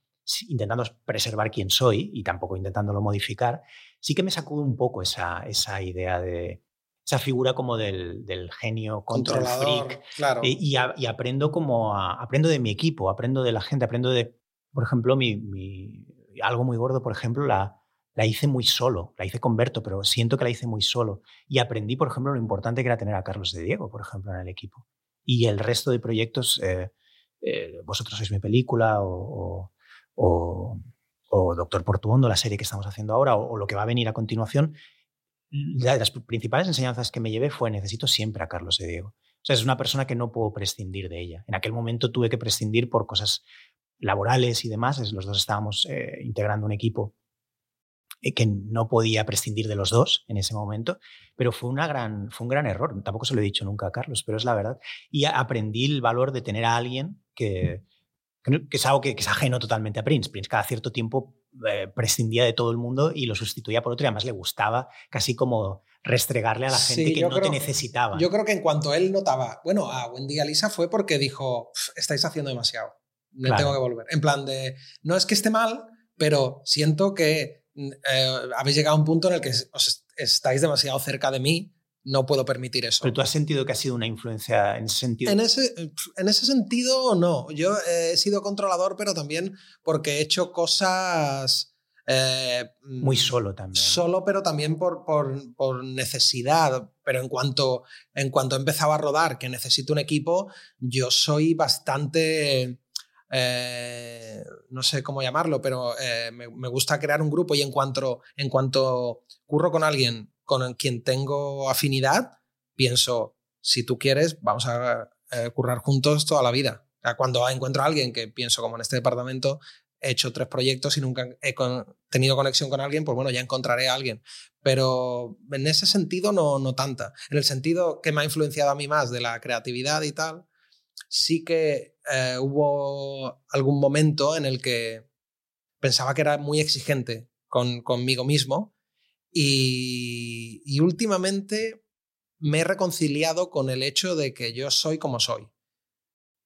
intentando preservar quién soy y tampoco intentándolo modificar, sí que me sacudo un poco esa, esa idea de, esa figura como del, del genio control freak. Claro. Y, y, a, y, aprendo como a, aprendo de mi equipo, aprendo de la gente, aprendo de, por ejemplo, mi, algo muy gordo, por ejemplo, la, la hice muy solo, la hice con Berto, pero siento que la hice muy solo. Y aprendí, por ejemplo, lo importante que era tener a Carlos de Diego, por ejemplo, en el equipo. Y el resto de proyectos, eh, eh, vosotros sois mi película o, o, Doctor Portuondo, la serie que estamos haciendo ahora, o, lo que va a venir a continuación, de las principales enseñanzas que me llevé fue necesito siempre a Carlos de Diego. O sea, es una persona que no puedo prescindir de ella. En aquel momento tuve que prescindir por cosas laborales y demás. Los dos estábamos eh, integrando un equipo eh, que no podía prescindir de los dos en ese momento, pero fue, una gran, fue un gran error. Tampoco se lo he dicho nunca a Carlos, pero es la verdad. Y aprendí el valor de tener a alguien que, que es algo que, es ajeno totalmente a Prince. Prince cada cierto tiempo eh, prescindía de todo el mundo y lo sustituía por otro y además le gustaba casi como restregarle a la gente que no te necesitaba. Yo creo que en cuanto él notaba, bueno, a Wendy y a Lisa fue porque dijo, estáis haciendo demasiado, me tengo que volver. En plan de, no es que esté mal, pero siento que eh, habéis llegado a un punto en el que os estáis demasiado cerca de mí, no puedo permitir eso. ¿Pero tú has sentido que ha sido una influencia en ese sentido? En ese, en ese sentido, no. Yo he sido controlador, pero también porque he hecho cosas... Eh, Muy solo también. Solo, pero también por, por, por, necesidad. Pero en cuanto, en cuanto empezaba a rodar, que necesito un equipo, yo soy bastante eh, no sé cómo llamarlo, pero eh, me, gusta crear un grupo y en cuanto, en cuanto curro con alguien con quien tengo afinidad, pienso, si tú quieres, vamos a eh, currar juntos toda la vida. cuando encuentro a alguien que pienso como en este departamento, he hecho tres proyectos y nunca he tenido conexión con alguien, pues bueno, ya encontraré a alguien. Pero en ese sentido no, no tanta. En el sentido que me ha influenciado a mí más de la creatividad y tal, sí que eh, hubo algún momento en el que pensaba que era muy exigente con, conmigo mismo y, y, últimamente me he reconciliado con el hecho de que yo soy como soy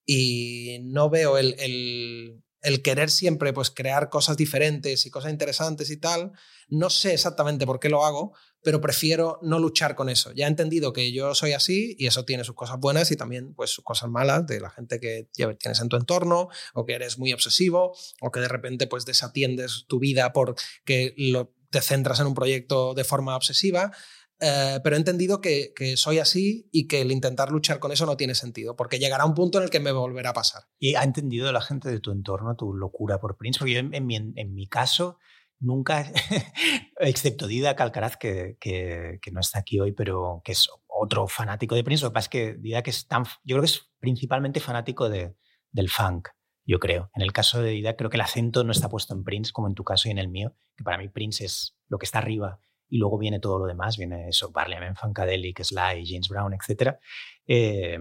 y no veo el, el, el querer siempre pues crear cosas diferentes y cosas interesantes y tal, no sé exactamente por qué lo hago, pero prefiero no luchar con eso. Ya he entendido que yo soy así y eso tiene sus cosas buenas y también pues sus cosas malas de la gente que tienes en tu entorno o que eres muy obsesivo o que de repente pues desatiendes tu vida porque lo, te centras en un proyecto de forma obsesiva. Eh, pero he entendido que, soy así y que el intentar luchar con eso no tiene sentido, porque llegará un punto en el que me volverá a pasar. ¿Y ha entendido la gente de tu entorno tu locura por Prince? Porque yo, en, mi, en mi caso, nunca, excepto Dida Calcaraz, que, que, no está aquí hoy, pero que es otro fanático de Prince. Lo que pasa es que Dida que es tan, yo creo que es principalmente fanático de, del funk, yo creo. En el caso de Dida creo que el acento no está puesto en Prince, como en tu caso y en el mío, que para mí Prince es lo que está arriba y luego viene todo lo demás, viene eso, Parliament, Funkadelic, Sly, James Brown, etc. Eh,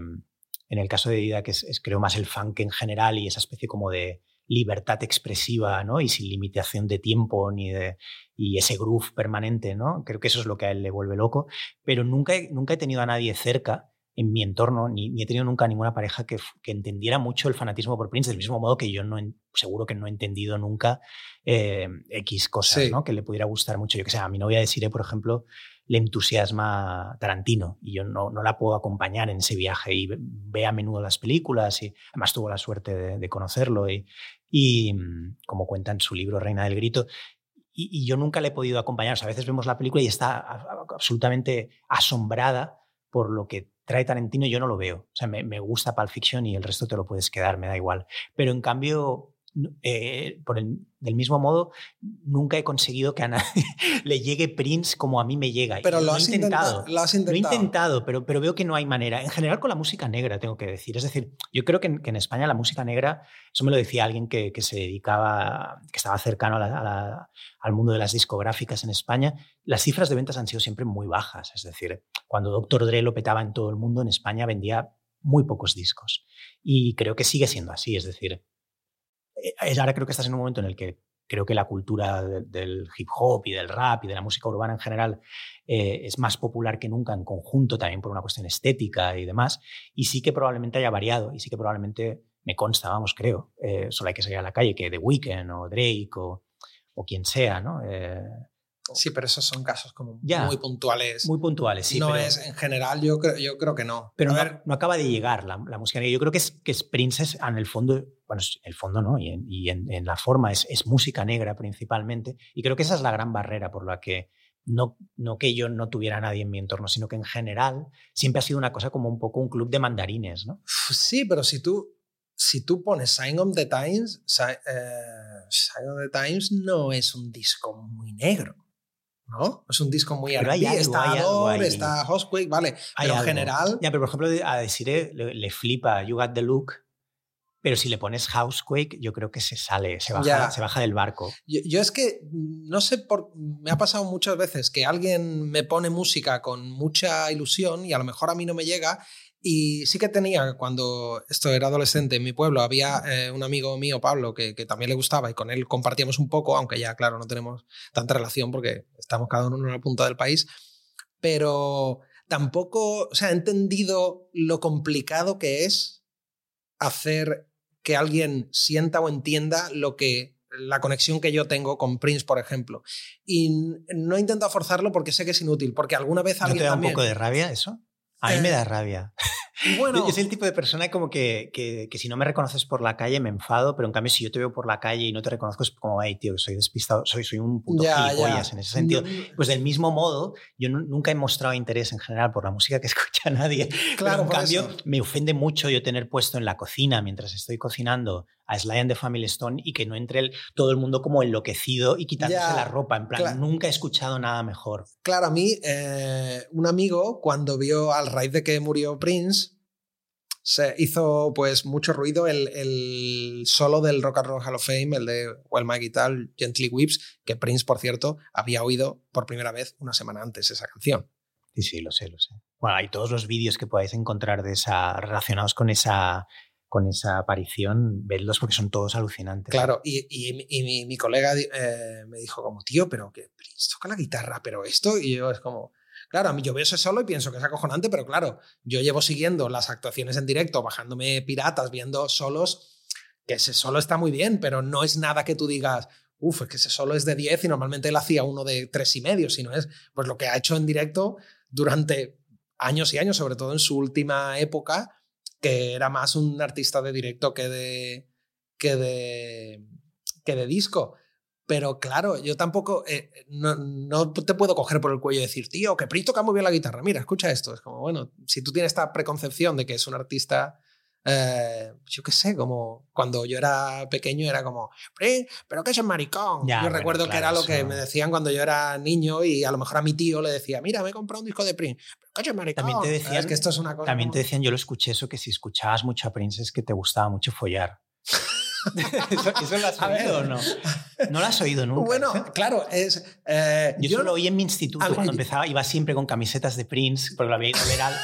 en el caso de Dida, que es, creo más el funk en general y esa especie como de libertad expresiva ¿no? y sin limitación de tiempo ni de, y ese groove permanente, ¿no? creo que eso es lo que a él le vuelve loco, pero nunca, nunca he tenido a nadie cerca en mi entorno, ni, ni he tenido nunca ninguna pareja que, que, entendiera mucho el fanatismo por Prince, del mismo modo que yo no seguro que no he entendido nunca eh, X cosas ¿no? que le pudiera gustar mucho. Yo que sé, a mi novia de Sire, por ejemplo, le entusiasma Tarantino y yo no, no, la puedo acompañar en ese viaje y ve a menudo las películas y además tuvo la suerte de, conocerlo y, y, mm, como cuenta en su libro Reina del Grito. Y, y yo nunca le he podido acompañar. a veces vemos la película y está absolutamente asombrada por lo que trae Tarantino yo no lo veo. O sea, me, me, gusta Pulp Fiction y el resto te lo puedes quedar, me da igual. Pero en cambio, eh, por el, del mismo modo, nunca he conseguido que a nadie le llegue Prince como a mí me llega. Pero lo, has intentado, lo, has intentado, Lo he intentado, pero, pero veo que no hay manera. En general con la música negra, tengo que decir. Es decir, yo creo que en, que en España la música negra, eso me lo decía alguien que, que se dedicaba, que estaba cercano a la, al mundo de las discográficas en España, las cifras de ventas han sido siempre muy bajas. Es decir, cuando Dr. Dre lo petaba en todo el mundo, en España vendía muy pocos discos. Y creo que sigue siendo así. Es decir, ahora creo que estás en un momento en el que creo que la cultura del hip hop y del rap y de la música urbana en general eh, es más popular que nunca en conjunto, también por una cuestión estética y demás. Y sí que probablemente haya variado y sí que probablemente me consta, vamos, creo, eh, solo hay que salir a la calle, que The Weeknd o Drake o, o quien sea, ¿no? Sí, pero esos son casos como muy puntuales. Muy puntuales, sí. No es, en general, yo creo, yo creo que no. Pero no, no, acaba de llegar la, la, música Yo creo que es, que es Princess, en el fondo, bueno, en el fondo no, y en, y en, la forma es, es, música negra principalmente. Y creo que esa es la gran barrera por la que no, no que yo no tuviera a nadie en mi entorno, sino que en general siempre ha sido una cosa como un poco un club de mandarines, ¿no? Sí, pero si tú, si tú pones Sign of the Times, eh, Sign of the Times no es un disco muy negro. ¿no? Es un disco muy pero hay está Adore, está vale. pero en general. Ya, pero por ejemplo, a decir le, le, flipa You Got the Look, pero si le pones Housequake, yo creo que se sale, se baja, se baja del barco. Yo, es que mm, no sé por. Me ha pasado muchas veces que alguien me pone música con mucha ilusión y a lo mejor a mí no me llega. Y sí que tenía, cuando esto era adolescente en mi pueblo, había eh, un amigo mío, Pablo, que, que, también le gustaba y con él compartíamos un poco, aunque ya, claro, no tenemos tanta relación porque estamos cada uno en una punta del país. Pero tampoco, o sea, he entendido lo complicado que es hacer que alguien sienta o entienda lo que la conexión que yo tengo con Prince, por ejemplo. Y no intento forzarlo porque sé que es inútil, porque alguna vez alguien ¿No te da un poco de rabia eso? A mí me da rabia. Bueno, yo soy el tipo de persona como que, que, si no me reconoces por la calle me enfado, pero en cambio si yo te veo por la calle y no te reconozco es como, ay, tío, soy despistado, soy, soy un puto gilipollas en ese sentido. pues del mismo modo, yo nunca he mostrado interés en general por la música que escucha nadie. Claro, en cambio me ofende mucho yo tener puesto en la cocina mientras estoy cocinando a Sly and the Family Stone y que no entre el, todo el mundo como enloquecido y quitándose la ropa. En plan, nunca he escuchado nada mejor. Claro, a mí, eh, un amigo, cuando vio al raíz de que murió Prince, se hizo pues mucho ruido el, el, solo del Rock and Roll Hall of Fame, el de Well My Guitar, Gently Whips, que Prince, por cierto, había oído por primera vez una semana antes esa canción. Sí, sí, lo sé, lo sé. Bueno, hay todos los vídeos que podáis encontrar de esa, relacionados con esa, con esa aparición, vedlos porque son todos alucinantes. Claro, y, y, mi, colega eh, me dijo como, tío, pero que toca la guitarra, pero esto, y yo es como, Claro, a mí yo veo ese solo y pienso que es acojonante, pero claro, yo llevo siguiendo las actuaciones en directo, bajándome piratas, viendo solos, que ese solo está muy bien, pero no es nada que tú digas, uff, es que ese solo es de 10 y normalmente él hacía uno de tres y medio, sino es pues lo que ha hecho en directo durante años y años, sobre todo en su última época, que era más un artista de directo que de, que de, que de disco. Pero claro, yo tampoco, eh, no, te puedo coger por el cuello y decir, tío, que Prince toca muy bien la guitarra. Mira, escucha esto. Es como, bueno, si tú tienes esta preconcepción de que es un artista, eh, yo qué sé, como cuando yo era pequeño era como, pero que es maricón. yo recuerdo que era lo que me decían cuando yo era niño y a lo mejor a mi tío le decía, mira, me he comprado un disco de Prince. Pero que es maricón. También te decían, que esto es una cosa También te decían, yo lo escuché eso, que si escuchabas mucho a Prince es que te gustaba mucho follar. ¿Eso, lo has oído o no? No lo has oído nunca. Bueno, claro, es. Eh, yo, lo oí en mi instituto cuando empezaba, iba siempre con camisetas de Prince, porque lo había ido a ver al.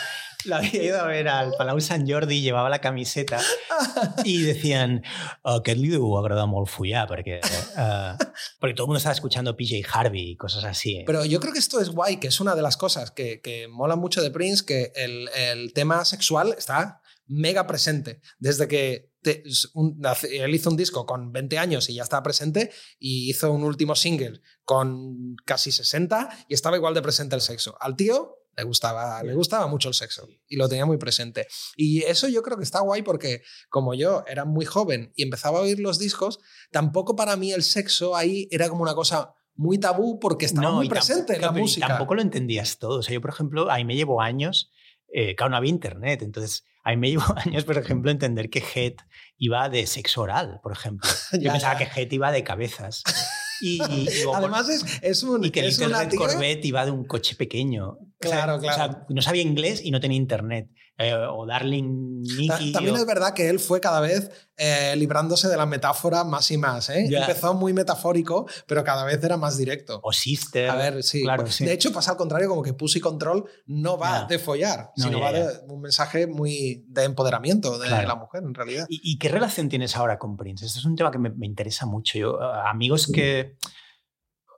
Lo había ido a ver al Palau Sant Jordi, llevaba la camiseta y decían oh, que li deu agradar molt follar, porque, uh, porque todo el mundo estaba escuchando PJ Harvey y cosas así. ¿eh? Pero yo creo que esto es guay, que es una de las cosas que, que mola mucho de Prince, que el, el tema sexual está mega presente. Desde que él hizo un disco con 20 años y ya estaba presente y hizo un último single con casi 60 y estaba igual de presente el sexo. Al tío le gustaba, le gustaba mucho el sexo y lo tenía muy presente. Y eso yo creo que está guay porque como yo era muy joven y empezaba a oír los discos, tampoco para mí el sexo ahí era como una cosa muy tabú porque estaba muy presente en la música. Tampoco lo entendías todo. O sea, yo, por ejemplo, ahí me llevo años, eh, claro, no había internet, entonces a mí me llevó años, por ejemplo, entender que Het iba de sexo oral, por ejemplo. Yo pensaba que Het iba de cabezas. Y, Además es, es un... Y que el Red Corvette iba de un coche pequeño. Claro, claro. O sea, no sabía inglés y no tenía internet. Eh, o Darling Nicky. También es verdad que él fue cada vez eh, librándose de la metáfora más y más. ¿eh? Empezó muy metafórico, pero cada vez era más directo. O Sister. A ver, sí. Claro, De hecho, pasa al contrario, como que Pussy Control no va de follar, sino va de un mensaje muy de empoderamiento de la mujer, en realidad. ¿Y, qué relación tienes ahora con Prince? Este es un tema que me, me interesa mucho. Yo, amigos que.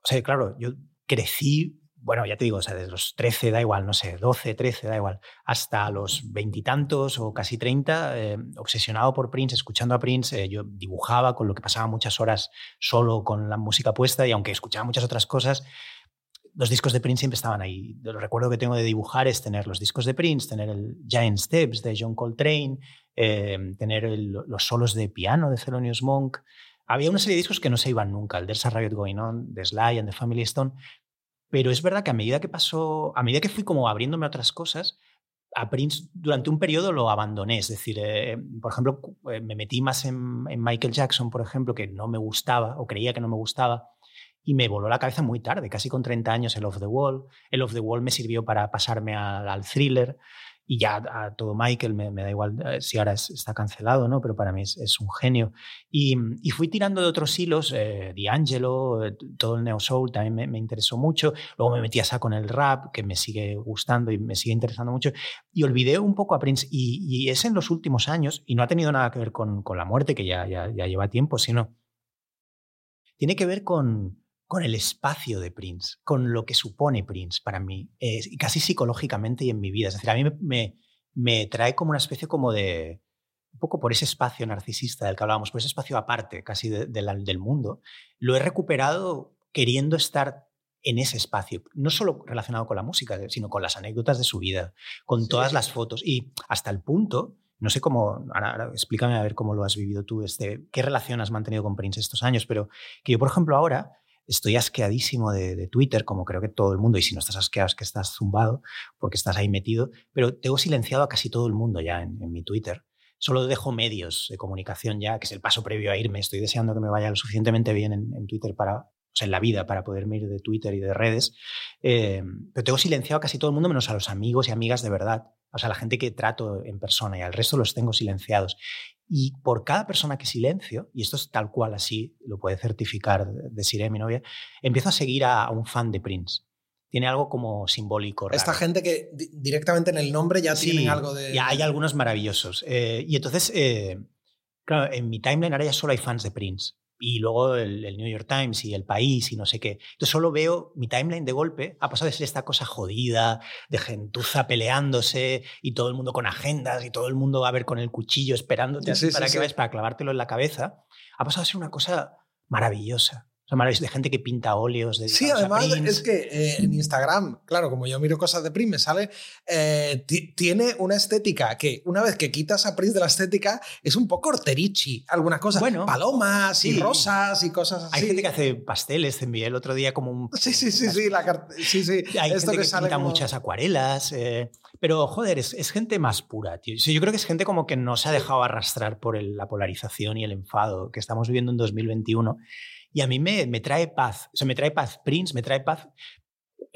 O sea, claro, yo crecí bueno, ya te digo, o sea, desde los 13, da igual, no sé, 12, 13, da igual, hasta los veintitantos o casi 30, eh, obsesionado por Prince, escuchando a Prince, eh, yo dibujaba con lo que pasaba muchas horas solo con la música puesta y aunque escuchaba muchas otras cosas, los discos de Prince siempre estaban ahí. Lo recuerdo que tengo de dibujar es tener los discos de Prince, tener el Giant Steps de John Coltrane, eh, tener los solos de piano de Thelonious Monk. Había una serie de discos que no se iban nunca, el There's a Riot Going On, de Sly and the Family Stone, pero es verdad que a medida que pasó, a medida que fui como abriéndome a otras cosas, a Prince durante un periodo lo abandoné. Es decir, eh, por ejemplo, eh, me metí más en, Michael Jackson, por ejemplo, que no me gustaba o creía que no me gustaba. Y me voló la cabeza muy tarde, casi con 30 años, el Off the Wall. El Off the Wall me sirvió para pasarme al, thriller. Y ya a todo Michael me, da igual eh, si ahora está cancelado, ¿no? Pero para mí es, un genio. Y, fui tirando de otros hilos, eh, D'Angelo, eh, todo el Neo Soul también me, interesó mucho. Luego me metí a saco en el rap, que me sigue gustando y me sigue interesando mucho. Y olvidé un poco a Prince. Y, es en los últimos años, y no ha tenido nada que ver con, la muerte, que ya, ya lleva tiempo, sino tiene que ver con, con el espacio de Prince, con lo que supone Prince para mí, eh, casi psicológicamente y en mi vida. Es decir, a mí me, me, trae como una especie como de, un poco por ese espacio narcisista del que hablábamos, por ese espacio aparte casi del mundo, lo he recuperado queriendo estar en ese espacio, no solo relacionado con la música, sino con las anécdotas de su vida, con todas las fotos y hasta el punto, no sé cómo, ahora, explícame a ver cómo lo has vivido tú, este, qué relación has mantenido con Prince estos años, pero que yo, por ejemplo, ahora estoy asqueadísimo de, Twitter, como creo que todo el mundo, y si no estás asqueado es que estás zumbado, porque estás ahí metido, pero tengo silenciado a casi todo el mundo ya en, mi Twitter. Solo dejo medios de comunicación ya, que es el paso previo a irme. Estoy deseando que me vaya lo suficientemente bien en, Twitter para, o sea, en la vida para poderme ir de Twitter y de redes. Eh, pero tengo silenciado a casi todo el mundo, menos a los amigos y amigas de verdad. O sea, la gente que trato en persona y al resto los tengo silenciados. Y por cada persona que silencio, y esto es tal cual así, lo puede certificar de Sire, mi novia, empiezo a seguir a, un fan de Prince. Tiene algo como simbólico. Esta gente que directamente en el nombre ya tiene algo de. Ya hay algunos maravillosos. Eh, y entonces, eh, claro, en mi timeline ahora ya solo hay fans de Prince y luego el, New York Times y el país y no sé qué. Entonces solo veo mi timeline de golpe, ha pasado de ser esta cosa jodida, de gentuza peleándose y todo el mundo con agendas y todo el mundo va a ver con el cuchillo esperándote así para que vayas para clavártelo en la cabeza, ha pasado a ser una cosa maravillosa de gente que pinta óleos. De sí, además es que eh, en Instagram, claro, como yo miro cosas de Prince, me sale, eh, tiene una estética que una vez que quitas a Prince de la estética es un poco horterichi, alguna cosa. Bueno, palomas y rosas y cosas así. Hay gente que hace pasteles, te envié el otro día como un... Sí, sí, sí, sí, la sí, sí. Hay gente que, pinta muchas acuarelas, eh, pero joder, es, es, gente más pura, tío. yo creo que es gente como que no se ha dejado arrastrar por la polarización y el enfado que estamos viviendo en 2021 y a mí me, me trae paz. O sea, me trae paz Prince, me trae paz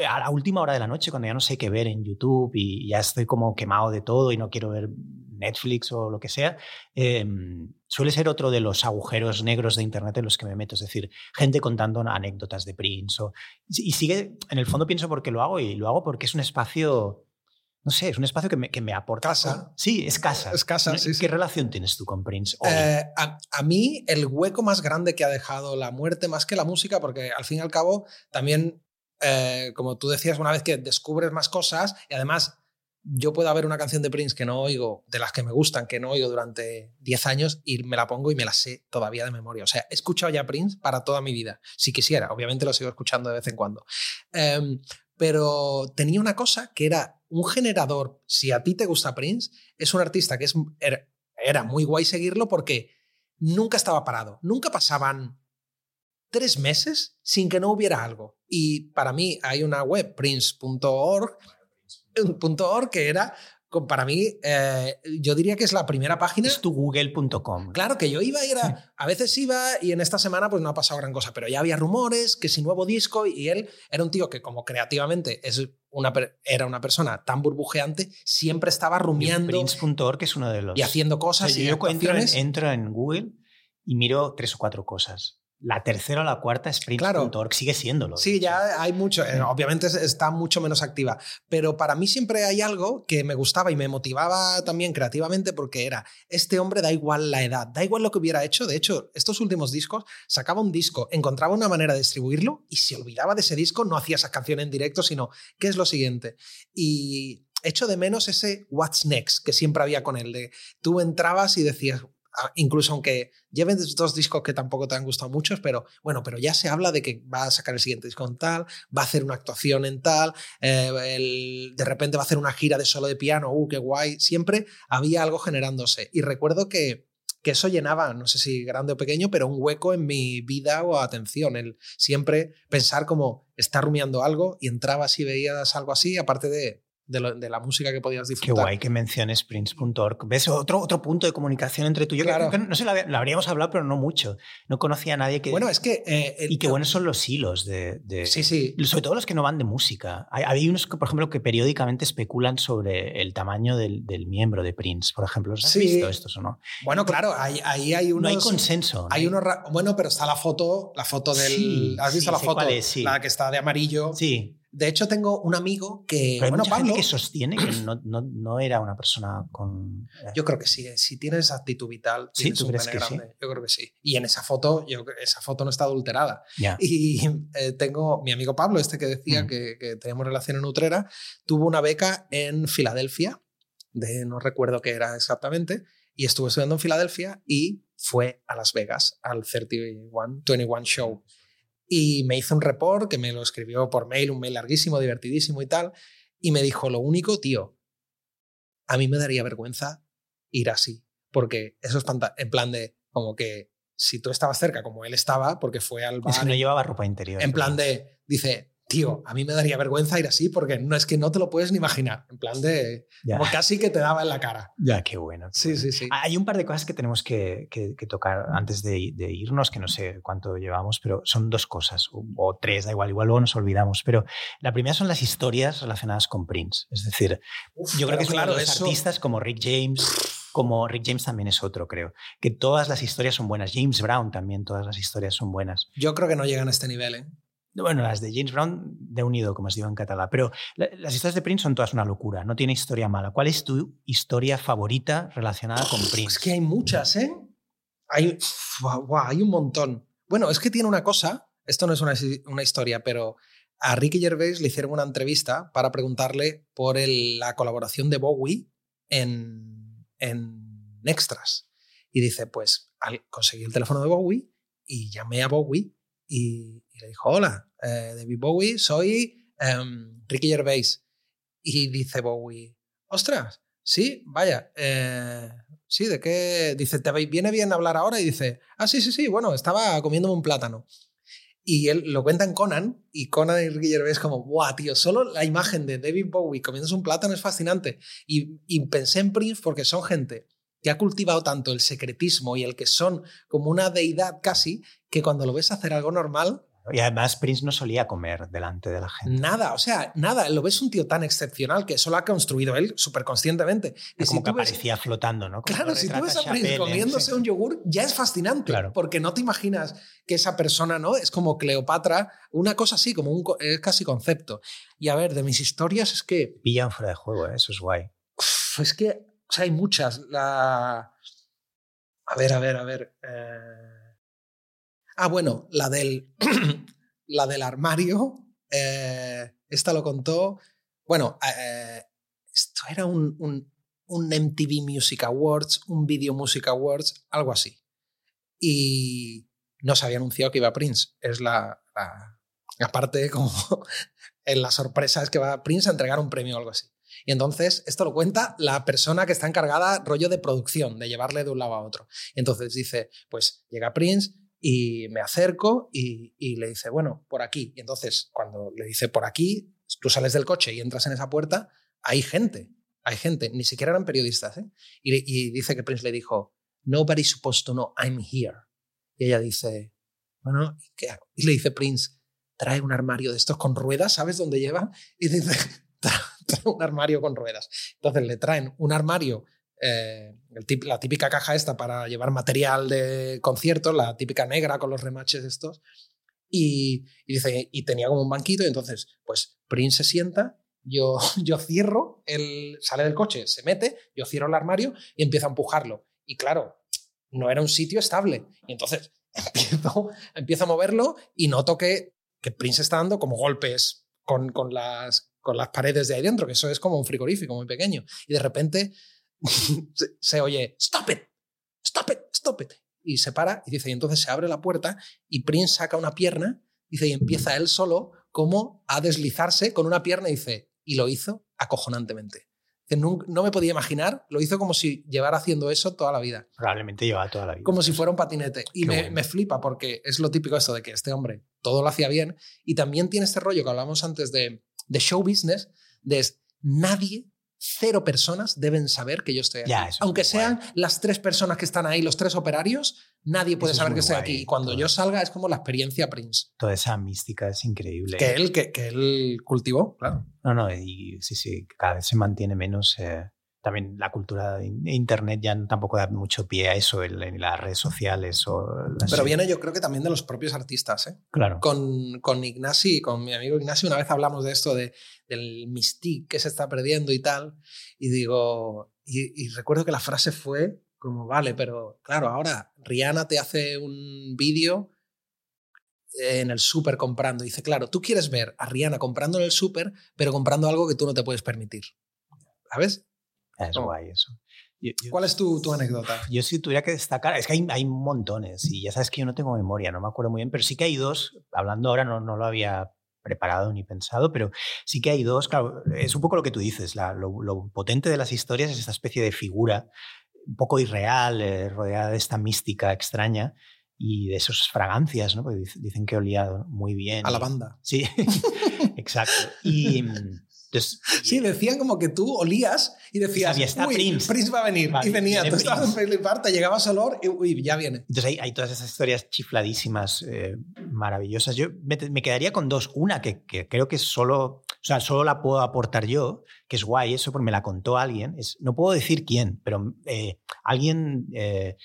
a la última hora de la noche, cuando ya no sé qué ver en YouTube y ya estoy como quemado de todo y no quiero ver Netflix o lo que sea, em, suele ser otro de los agujeros negros de Internet en los que me meto. Es decir, gente contando anécdotas de Prince. O, y sigue, en el fondo pienso porque lo hago y lo hago porque es un espacio no sé, es un espacio que me, que me aporta. Casa. Sí, es casa. Es casa, sí. ¿Qué relación tienes tú con Prince? Eh, a, mí, el hueco más grande que ha dejado la muerte, más que la música, porque al fin y al cabo, también, eh, como tú decías una vez que descubres más cosas, y además yo puedo haber una canción de Prince que no oigo, de las que me gustan, que no oigo durante 10 años, y me la pongo y me la sé todavía de memoria. O sea, he escuchado ya Prince para toda mi vida, si quisiera. Obviamente lo sigo escuchando de vez en cuando. Em, pero tenía una cosa que era un generador. Si a ti te gusta Prince, es un artista que es, era, muy guay seguirlo porque nunca estaba parado. Nunca pasaban tres meses sin que no hubiera algo. Y para mí hay una web, prince.org, que era para mí, eh, yo diría que es la primera página. Es tu google.com. Claro, que yo iba y era, a veces iba y en esta semana pues no ha pasado gran cosa, pero ya había rumores, que si nuevo disco y él era un tío que como creativamente es una, era una persona tan burbujeante, siempre estaba rumiando. Prince.org es uno de los... Y haciendo cosas. y yo entro en Google y miro tres o cuatro cosas la tercera o la cuarta Sprint claro. sigue siéndolo. Sí, ya hay mucho, eh, obviamente está mucho menos activa, pero para mí siempre hay algo que me gustaba y me motivaba también creativamente porque era, este hombre da igual la edad, da igual lo que hubiera hecho, de hecho, estos últimos discos, sacaba un disco, encontraba una manera de distribuirlo y se olvidaba de ese disco, no hacía esa canción en directo, sino, ¿qué es lo siguiente? Y echo de menos ese what's next que siempre había con él, de tú entrabas y decías, incluso aunque lleven dos discos que tampoco te han gustado muchos, pero bueno, pero ya se habla de que va a sacar el siguiente disco en tal, va a hacer una actuación en tal, eh, de repente va a hacer una gira de solo de piano, uh, qué guay, siempre había algo generándose. Y recuerdo que, que eso llenaba, no sé si grande o pequeño, pero un hueco en mi vida o atención, el siempre pensar como está rumiando algo y entrabas y veías algo así, aparte de de, la música que podías disfrutar. Qué guay que menciones Prince.org. ¿Ves? Otro, otro punto de comunicación entre tú y yo. Claro. no sé, lo habríamos hablado, pero no mucho. No conocía a nadie que... Bueno, es que... Eh, y qué buenos son los hilos de, Sí, sí. Sobre todo los que no van de música. Hay, unos, que, por ejemplo, que periódicamente especulan sobre el tamaño del, miembro de Prince, por ejemplo. ¿Los has visto estos o no? Bueno, claro, ahí, hay unos... No hay consenso. Hay, unos... Bueno, pero está la foto, la foto del... ¿Has visto la foto? la que está de amarillo. Sí. De hecho, tengo un amigo que. bueno, Pablo. que sostiene que no, no, no, era una persona con. Eh, yo creo que sí. Eh, si tienes actitud vital, ¿Sí? ¿tú crees que grande. Yo creo que sí. Y en esa foto, yo, esa foto no está adulterada. Y eh, tengo mi amigo Pablo, este que decía mm. que, que, teníamos relación en Utrera, tuvo una beca en Filadelfia, de no recuerdo qué era exactamente, y estuvo estudiando en Filadelfia y fue a Las Vegas al 31, 21 Show y me hizo un report que me lo escribió por mail, un mail larguísimo, divertidísimo y tal, y me dijo, lo único, tío, a mí me daría vergüenza ir así, porque eso es en plan de, como que si tú estabas cerca como él estaba, porque fue al bar... Es que no llevaba ropa interior. En plan de, dice, tío, a mí me daría vergüenza ir así porque no es que no te lo puedes ni imaginar. En plan de. Como casi que te daba en la cara. Ya, qué bueno. sí, sí, sí. Hay un par de cosas que tenemos que, tocar antes de, irnos, que no sé cuánto llevamos, pero son dos cosas, o, tres, da igual, igual luego nos olvidamos. Pero la primera son las historias relacionadas con Prince. Es decir, yo creo que es claro, de los artistas como Rick James como Rick James también es otro, creo. Que todas las historias son buenas. James Brown también, todas las historias son buenas. Yo creo que no llegan a este nivel, ¿eh? Bueno, las de James Brown de unido, como se digo en catalán. Pero las historias de Prince son todas una locura, no tiene historia mala. ¿Cuál es tu historia favorita relacionada con Prince? Es que hay muchas, ¿eh? Hay, hay un montón. Bueno, es que tiene una cosa, esto no es una, una historia, pero a Ricky Gervais le hicieron una entrevista para preguntarle por la colaboración de Bowie en, en Extras. Y dice, pues conseguí el teléfono de Bowie y llamé a Bowie y, le dijo, hola, eh, David Bowie, soy em, Ricky Gervais. Y dice Bowie, ostras, sí, vaya, eh, sí, ¿de qué? Dice, ¿te viene bien hablar ahora? Y dice, ah, sí, sí, sí, bueno, estaba comiéndome un plátano. Y él lo cuenta en Conan, y Conan y Ricky Gervais como, guau, tío, solo la imagen de David Bowie comiéndose un plátano es fascinante. Y, y pensé en Prince porque son gente que ha cultivado tanto el secretismo y el que son como una deidad casi, que cuando lo ves hacer algo normal... Y además Prince no solía comer delante de la gente. Nada, o sea, nada. Lo ves un tío tan excepcional que eso lo ha construido él súper conscientemente. Y como que aparecía flotando, ¿no? claro, si tú ves a Prince comiéndose un yogur, ya es fascinante. Claro. Porque no te imaginas que esa persona, ¿no? Es como Cleopatra, una cosa así, como un es casi concepto. Y a ver, de mis historias es que... Pillan fuera de juego, ¿eh? eso es guay. es que o sea, hay muchas. La... A ver, a ver, a ver. Eh, ah, bueno, la del, la del armario. Eh, esta lo contó. Bueno, eh, esto era un, un, MTV Music Awards, un Video Music Awards, algo así. Y no se había anunciado que iba Prince. Es la, la aparte, como en la sorpresa es que va Prince a entregar un premio o algo así. Y entonces esto lo cuenta la persona que está encargada rollo de producción, de llevarle de un lado a otro. Y entonces dice, pues llega Prince y me acerco y, le dice, bueno, por aquí. Y entonces cuando le dice por aquí, tú sales del coche y entras en esa puerta, hay gente, hay gente, ni siquiera eran periodistas. ¿eh? Y, dice que Prince le dijo, nobody's supposed to know I'm here. Y ella dice, bueno, ¿qué hago? Y le dice Prince, trae un armario de estos con ruedas, ¿sabes dónde lleva? Y dice, un armario con ruedas. Entonces le traen un armario, eh, la típica caja esta para llevar material de conciertos, la típica negra con los remaches estos, y, dice, y tenía como un banquito, y entonces, pues Prince se sienta, yo, yo cierro, él sale del coche, se mete, yo cierro el armario y empiezo a empujarlo. Y claro, no era un sitio estable. Y entonces empiezo, empiezo a moverlo y noto que, que Prince está dando como golpes con, con, las, con las paredes de ahí dentro, que eso es como un frigorífico muy pequeño. Y de repente se, oye, stop it, stop it, stop it. Y se para y dice, y entonces se abre la puerta y Prince saca una pierna, dice, y empieza él solo como a deslizarse con una pierna y dice, y lo hizo acojonantemente. No, no, me podía imaginar, lo hizo como si llevara haciendo eso toda la vida. Probablemente lleva toda la vida. Como si fuera un patinete. Y me, me, flipa porque es lo típico esto de que este hombre todo lo hacía bien y también tiene este rollo que hablamos antes de, de show business, de nadie, cero personas deben saber que yo estoy aquí. Aunque sean las tres personas que están ahí, los tres operarios, nadie puede saber que estoy aquí. Y cuando yo salga es como la experiencia Prince. Toda esa mística es increíble. Que él, que, que él cultivó, claro. No, no, y sí, sí, cada vez se mantiene menos. Eh, también la cultura de Internet ya tampoco da mucho pie a eso en, las redes sociales. O Pero viene yo creo que también de los propios artistas. ¿eh? Claro. Con, con Ignasi, con mi amigo Ignasi, una vez hablamos de esto, de, del mystique que se está perdiendo y tal. Y digo, y, recuerdo que la frase fue como, vale, pero claro, ahora Rihanna te hace un vídeo en el súper comprando. Dice, claro, tú quieres ver a Rihanna comprando en el súper, pero comprando algo que tú no te puedes permitir. ¿Sabes? Es guay eso. ¿Cuál es tu, tu, anécdota? Yo si tuviera que destacar, es que hay, hay, montones y ya sabes que yo no tengo memoria, no me acuerdo muy bien, pero sí que hay dos, hablando ahora no, no lo había preparado ni pensado, pero sí que hay dos, claro, es un poco lo que tú dices, la, lo, potente de las historias es esta especie de figura un poco irreal, eh, rodeada de esta mística extraña y de esas fragancias, ¿no? Porque dicen que olía muy bien. A la banda. Sí, exacto. Y, mm, sí, decían como que tú olías y decías, está Prince. Prince va a venir. y venía, tú estabas en flipar, te llegabas olor y uy, ya viene. Entonces hay, hay todas esas historias chifladísimas, eh, maravillosas. Yo me, quedaría con dos. Una que, que, creo que solo, o sea, solo la puedo aportar yo, que es guay eso, porque me la contó alguien. Es, no puedo decir quién, pero eh, alguien... Eh,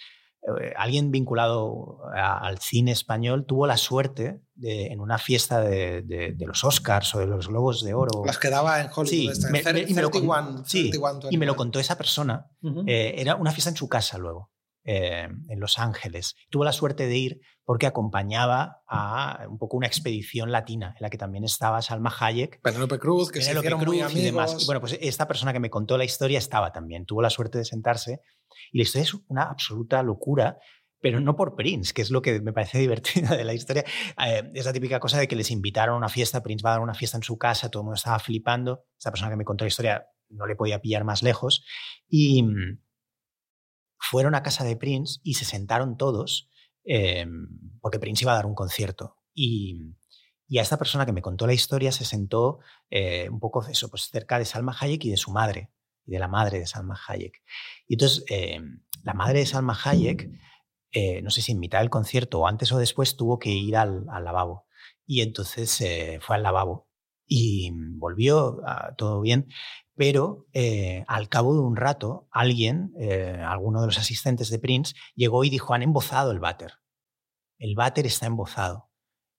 eh, alguien vinculado al cine español tuvo la suerte de, en una fiesta de, los Oscars o de los Globos de Oro. Las que daba en Hollywood. Sí, y, me, lo, y me lo contó esa persona. Eh, era una fiesta en su casa luego. Eh, en Los Ángeles. Tuvo la suerte de ir porque acompañaba a un poco una expedición latina en la que también estaba Salma Hayek. Penélope Cruz, que se hicieron muy amigos. Y demás. bueno, pues esta persona que me contó la historia estaba también. Tuvo la suerte de sentarse y la historia es una absoluta locura pero no por Prince, que es lo que me parece divertida de la historia. Eh, es la típica cosa de que les invitaron a una fiesta, Prince va a dar una fiesta en su casa, todo el mundo estaba flipando, esta persona que me contó la historia no le podía pillar más lejos, y, fueron a casa de Prince y se sentaron todos em, porque Prince iba a dar un concierto. Y, a esta persona que me contó la historia se sentó eh, un poco eso, pues cerca de Salma Hayek y de su madre, y de la madre de Salma Hayek. Y entonces, em, la madre de Salma Hayek, eh, no sé si en mitad del concierto o antes o después, tuvo que ir al, lavabo. Y entonces eh, fue al lavabo y volvió a, todo bien pero eh, al cabo de un rato alguien, eh, alguno de los asistentes de Prince, llegó y dijo, han embozado el váter. El váter está embozado.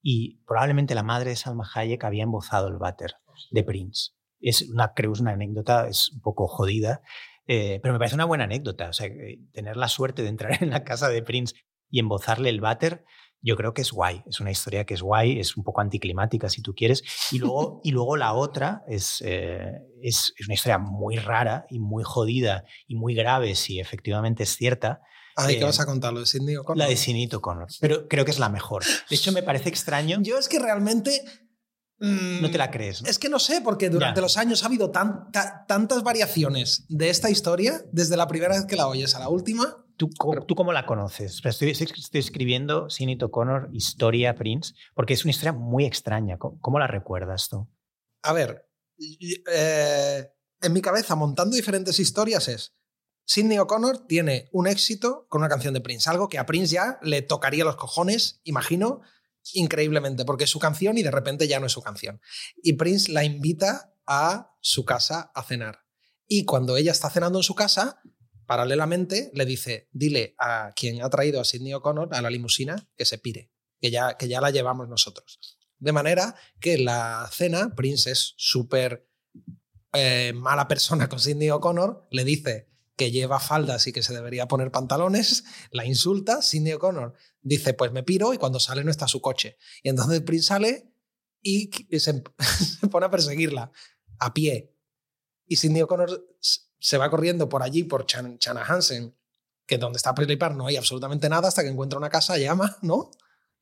Y probablemente la madre de Salma Hayek había embozado el váter de Prince. Es una, creo es una anécdota, es un poco jodida, eh, pero me parece una buena anécdota. O sea, tener la suerte de entrar en la casa de Prince y embozarle el váter yo creo que es guay, es una historia que es guay, es un poco anticlimática si tú quieres. Y luego, y luego la otra es, eh, es, es, una historia muy rara y muy jodida y muy grave si efectivamente es cierta. Ah, ¿y qué vas a contar? ¿Lo de Sidney O'Connor? La de Sidney O'Connor, pero creo que es la mejor. De hecho, me parece extraño. Yo es que realmente... no te la crees. Es que no sé, porque durante los años ha habido tantas variaciones de esta historia, desde la primera vez que la oyes a la última, ¿Tú, ¿Tú, cómo la conoces? Estoy, estoy escribiendo Sinito Connor, Historia Prince, porque es una historia muy extraña. ¿Cómo, la recuerdas tú? A ver, eh, en mi cabeza, montando diferentes historias, es. Sidney O'Connor tiene un éxito con una canción de Prince, algo que a Prince ya le tocaría los cojones, imagino, increíblemente, porque es su canción y de repente ya no es su canción. Y Prince la invita a su casa a cenar. Y cuando ella está cenando en su casa, paralelamente le dice, dile a quien ha traído a Sidney O'Connor a la limusina que se pire, que ya, que ya la llevamos nosotros. De manera que la cena, Prince es súper eh, mala persona con Sidney O'Connor, le dice que lleva faldas y que se debería poner pantalones, la insulta, Sidney O'Connor dice, pues me piro y cuando sale no está su coche. Y entonces Prince sale y se, pone a perseguirla a pie. Y Sidney O'Connor se va corriendo por allí, por Chan, Chana Hansen, que donde está Presley Park no hay absolutamente nada hasta que encuentra una casa, llama, ¿no?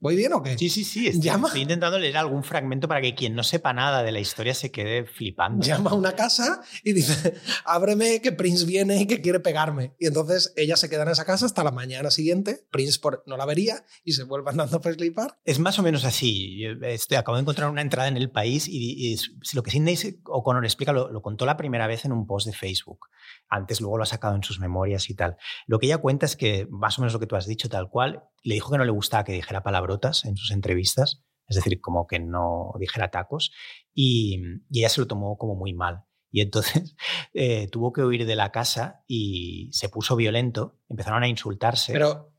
¿Voy bien o qué? Sí, sí, sí. Estoy, Llama. estoy intentando leer algún fragmento para que quien no sepa nada de la historia se quede flipando. Llama a una casa y dice, ábreme que Prince viene y que quiere pegarme. Y entonces ella se queda en esa casa hasta la mañana siguiente, Prince por- no la vería y se vuelve andando a Park. Es más o menos así. Este, acabo de encontrar una entrada en el país y, y lo que Sidney O'Connor explica lo, lo contó la primera vez en un post de Facebook. Antes luego lo ha sacado en sus memorias y tal. Lo que ella cuenta es que, más o menos lo que tú has dicho, tal cual, le dijo que no le gustaba que dijera palabrotas en sus entrevistas, es decir, como que no dijera tacos, y, y ella se lo tomó como muy mal. Y entonces eh, tuvo que huir de la casa y se puso violento, empezaron a insultarse. Pero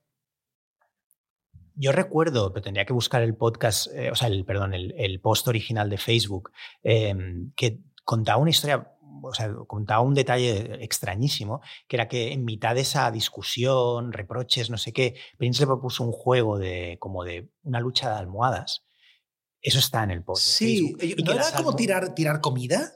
Yo recuerdo, pero tendría que buscar el podcast, eh, o sea, el, perdón, el, el post original de Facebook, eh, que contaba una historia, o sea, contaba un detalle extrañísimo, que era que en mitad de esa discusión, reproches, no sé qué, Prince le propuso un juego de como de una lucha de almohadas. Eso está en el post. sí, Y ¿no que era como tirar, tirar comida?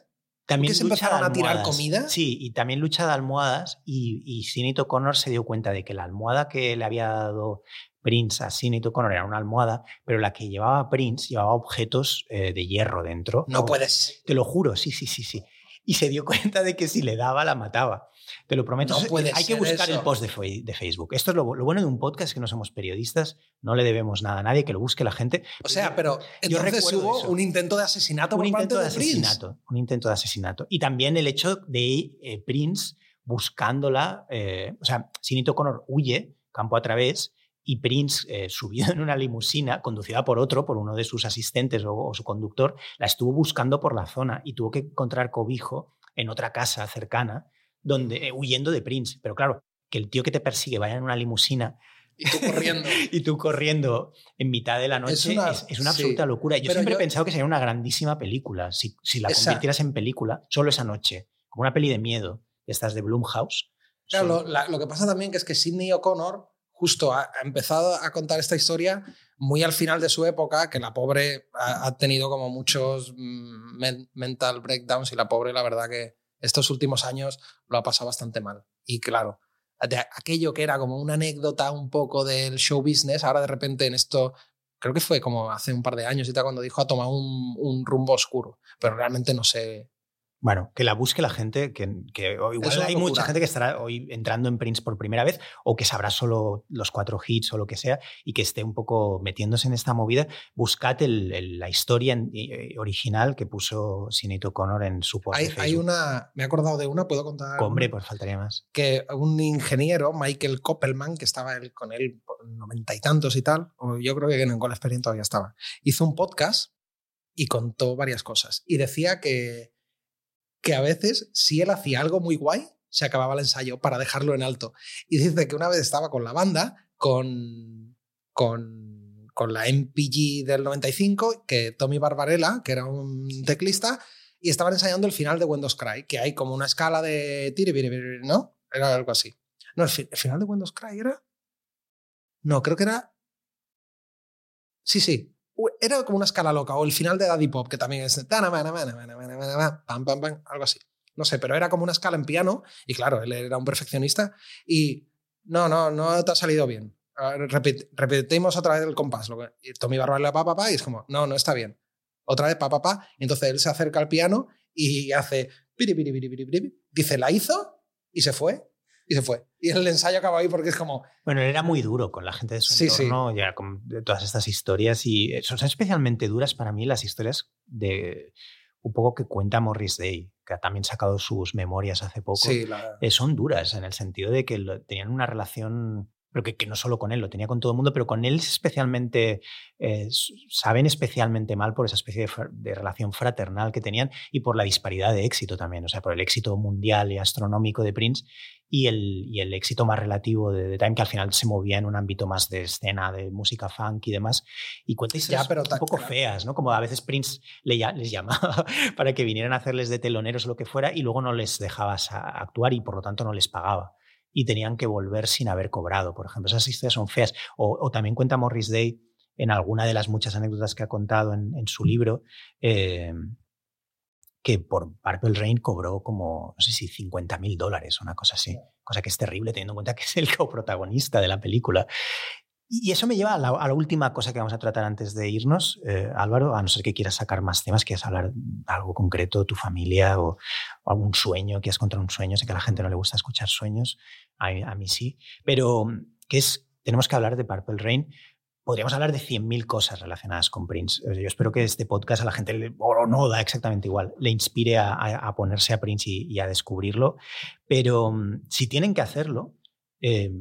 también se empezaron a tirar comida? Sí, y también lucha de almohadas. Y, y Sinead O'Connor se dio cuenta de que la almohada que le había dado Prince a Sinead O'Connor era una almohada, pero la que llevaba Prince llevaba objetos eh, de hierro dentro. No Como- puedes. Te lo juro, sí, sí, sí, sí. Y se dio cuenta de que si le daba, la mataba. Te lo prometo. No puede Hay que buscar eso. el post de, de Facebook. Esto es lo, lo bueno de un podcast, que no somos periodistas, no le debemos nada a nadie, que lo busque la gente. O sea, pero yo entonces recuerdo hubo eso. un intento de asesinato un por parte intento de de Prince. asesinato. Un intento de asesinato. Y también el hecho de eh, Prince buscándola. eh, o sea, Sinito Connor huye campo a través y Prince, eh, subido en una limusina, conducida por otro, por uno de sus asistentes o, o su conductor, la estuvo buscando por la zona y tuvo que encontrar cobijo en otra casa cercana, donde, eh, huyendo de Prince. Pero claro, que el tío que te persigue vaya en una limusina Y tú corriendo. y tú corriendo en mitad de la noche es una, es, una sí. absoluta locura. Yo siempre yo- he pensado que sería una grandísima película si, si la Esa- convirtieras en película solo esa noche, como una peli de miedo, estas de Blumhouse. Claro, Son- lo, la- lo que pasa también que es que Sidney O'Connor justo ha, ha empezado a contar esta historia muy al final de su época, que la pobre ha, ha tenido como muchos mm, men- mental breakdowns y la pobre la verdad que estos últimos años lo ha pasado bastante mal. Y claro, de aquello que era como una anécdota un poco del show business, ahora de repente en esto, creo que fue como hace un par de años y tal, cuando dijo ha tomado un, un rumbo oscuro, pero realmente no sé. Bueno, que la busque la gente, que, que igual hay mucha gente que estará hoy entrando en Prince por primera vez o que sabrá solo los cuatro hits o lo que sea y que esté un poco metiéndose en esta movida. Buscad el- el- la historia en- eh, original que puso Sinead O'Connor en su post Hay, una, me he acordado de una, puedo contar. Hombre, pues faltaría más. que un ingeniero, Michael Koppelman, que estaba él, con él por noventa y tantos y tal, o yo creo que en Golf Experience todavía estaba, hizo un podcast y contó varias cosas. Y decía que, que a veces, si él hacía algo muy guay, se acababa el ensayo para dejarlo en alto. Y dice que una vez estaba con la banda, con, con, con la MPG del 95, que Tommy Barbarella, que era un teclista, y estaban ensayando el final de Windows Cry, que hay como una escala de biri, ¿no? Era algo así. No, el, fi- el final de Windows Cry era. No, creo que era. Sí, sí. Era como una escala loca. O el final de Daddy Pop, que también es. Pam, pam, pam, algo así. No sé, pero era como una escala en piano. Y claro, él era un perfeccionista. Y no, no, no te ha salido bien. Repetimos otra vez el compás. Lo que- Tommy Barbarella pa, pa, pa, y es como, no, no está bien. Otra vez pa, pa, pa. Y entonces él se acerca al piano y hace. Dice, la hizo y se fue. Y se fue. Y el ensayo acaba ahí porque es como. Bueno, él era muy duro con la gente de su Sí, sí. entorno, ya con todas estas historias y eh, son especialmente duras para mí las historias de un poco que cuenta Morris Day, que ha también sacado sus memorias hace poco. Sí, la- Eh, son duras en el sentido de que lo- tenían una relación, pero que, que no solo con él, lo tenía con todo el mundo, pero con él especialmente, eh, saben especialmente mal por esa especie de, de relación fraternal que tenían y por la disparidad de éxito también, o sea, por el éxito mundial y astronómico de Prince y el, y el éxito más relativo de The Time, que al final se movía en un ámbito más de escena, de música funk y demás, y cuenta historias pero un poco claro. feas, ¿no? Como a veces Prince le ya- les llamaba para que vinieran a hacerles de teloneros o lo que fuera y luego no les dejabas a- actuar y por lo tanto no les pagaba. Y tenían que volver sin haber cobrado, por ejemplo. Esas historias son feas. O, o también cuenta Morris Day en alguna de las muchas anécdotas que ha contado en, en su libro, eh, que por Purple Rain cobró como, no sé si 50 mil dólares, una cosa así. Cosa que es terrible teniendo en cuenta que es el coprotagonista de la película. Y eso me lleva a la, última cosa que vamos a tratar antes de irnos, eh, Álvaro, a no ser que quieras sacar más temas, quieras hablar de algo concreto, tu familia o, algún sueño, quieras contar un sueño, sé que a la gente no le gusta escuchar sueños, a, a mí sí, pero que es, tenemos que hablar de Purple Rain. Podríamos hablar de 100.000 cosas relacionadas con Prince. Yo espero que este podcast a la gente, le, o no, da exactamente igual, le inspire a, ponerse a Prince y, a descubrirlo. Pero mm, si tienen que hacerlo, eh,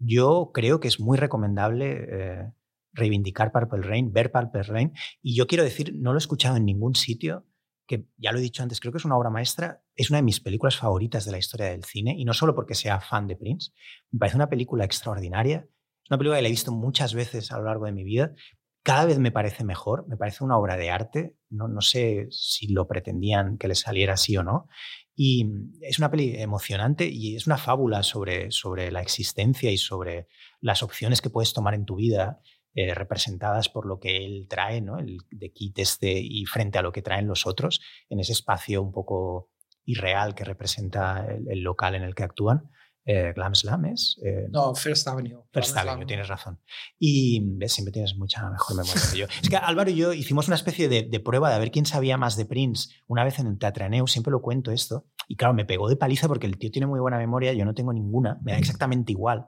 yo creo que es muy recomendable eh, reivindicar Purple Rain, ver Purple Rain. Y yo quiero decir, no lo he escuchado en ningún sitio, que ya lo he dicho antes, creo que es una obra maestra, es una de mis películas favoritas de la historia del cine, y no solo porque sea fan de Prince, me parece una película extraordinaria, una película que la he visto muchas veces a lo largo de mi vida, cada vez me parece mejor, me parece una obra de arte, no, no sé si lo pretendían que le saliera así o no, y es una peli emocionante y es una fábula sobre, sobre la existencia y sobre las opciones que puedes tomar en tu vida eh, representadas por lo que él trae, ¿no? el de Kit este y frente a lo que traen los otros en ese espacio un poco irreal que representa el local en el que actúan eh, Glam Slam es. Eh, no, First Avenue. First Avenue, tienes razón. Y ¿ves? siempre tienes mucha mejor memoria que yo. Es que Álvaro y yo hicimos una especie de, prueba de ver quién sabía más de Prince una vez en el Teatraneu, siempre lo cuento esto. Y claro, me pegó de paliza porque el tío tiene muy buena memoria, yo no tengo ninguna, me da exactamente igual.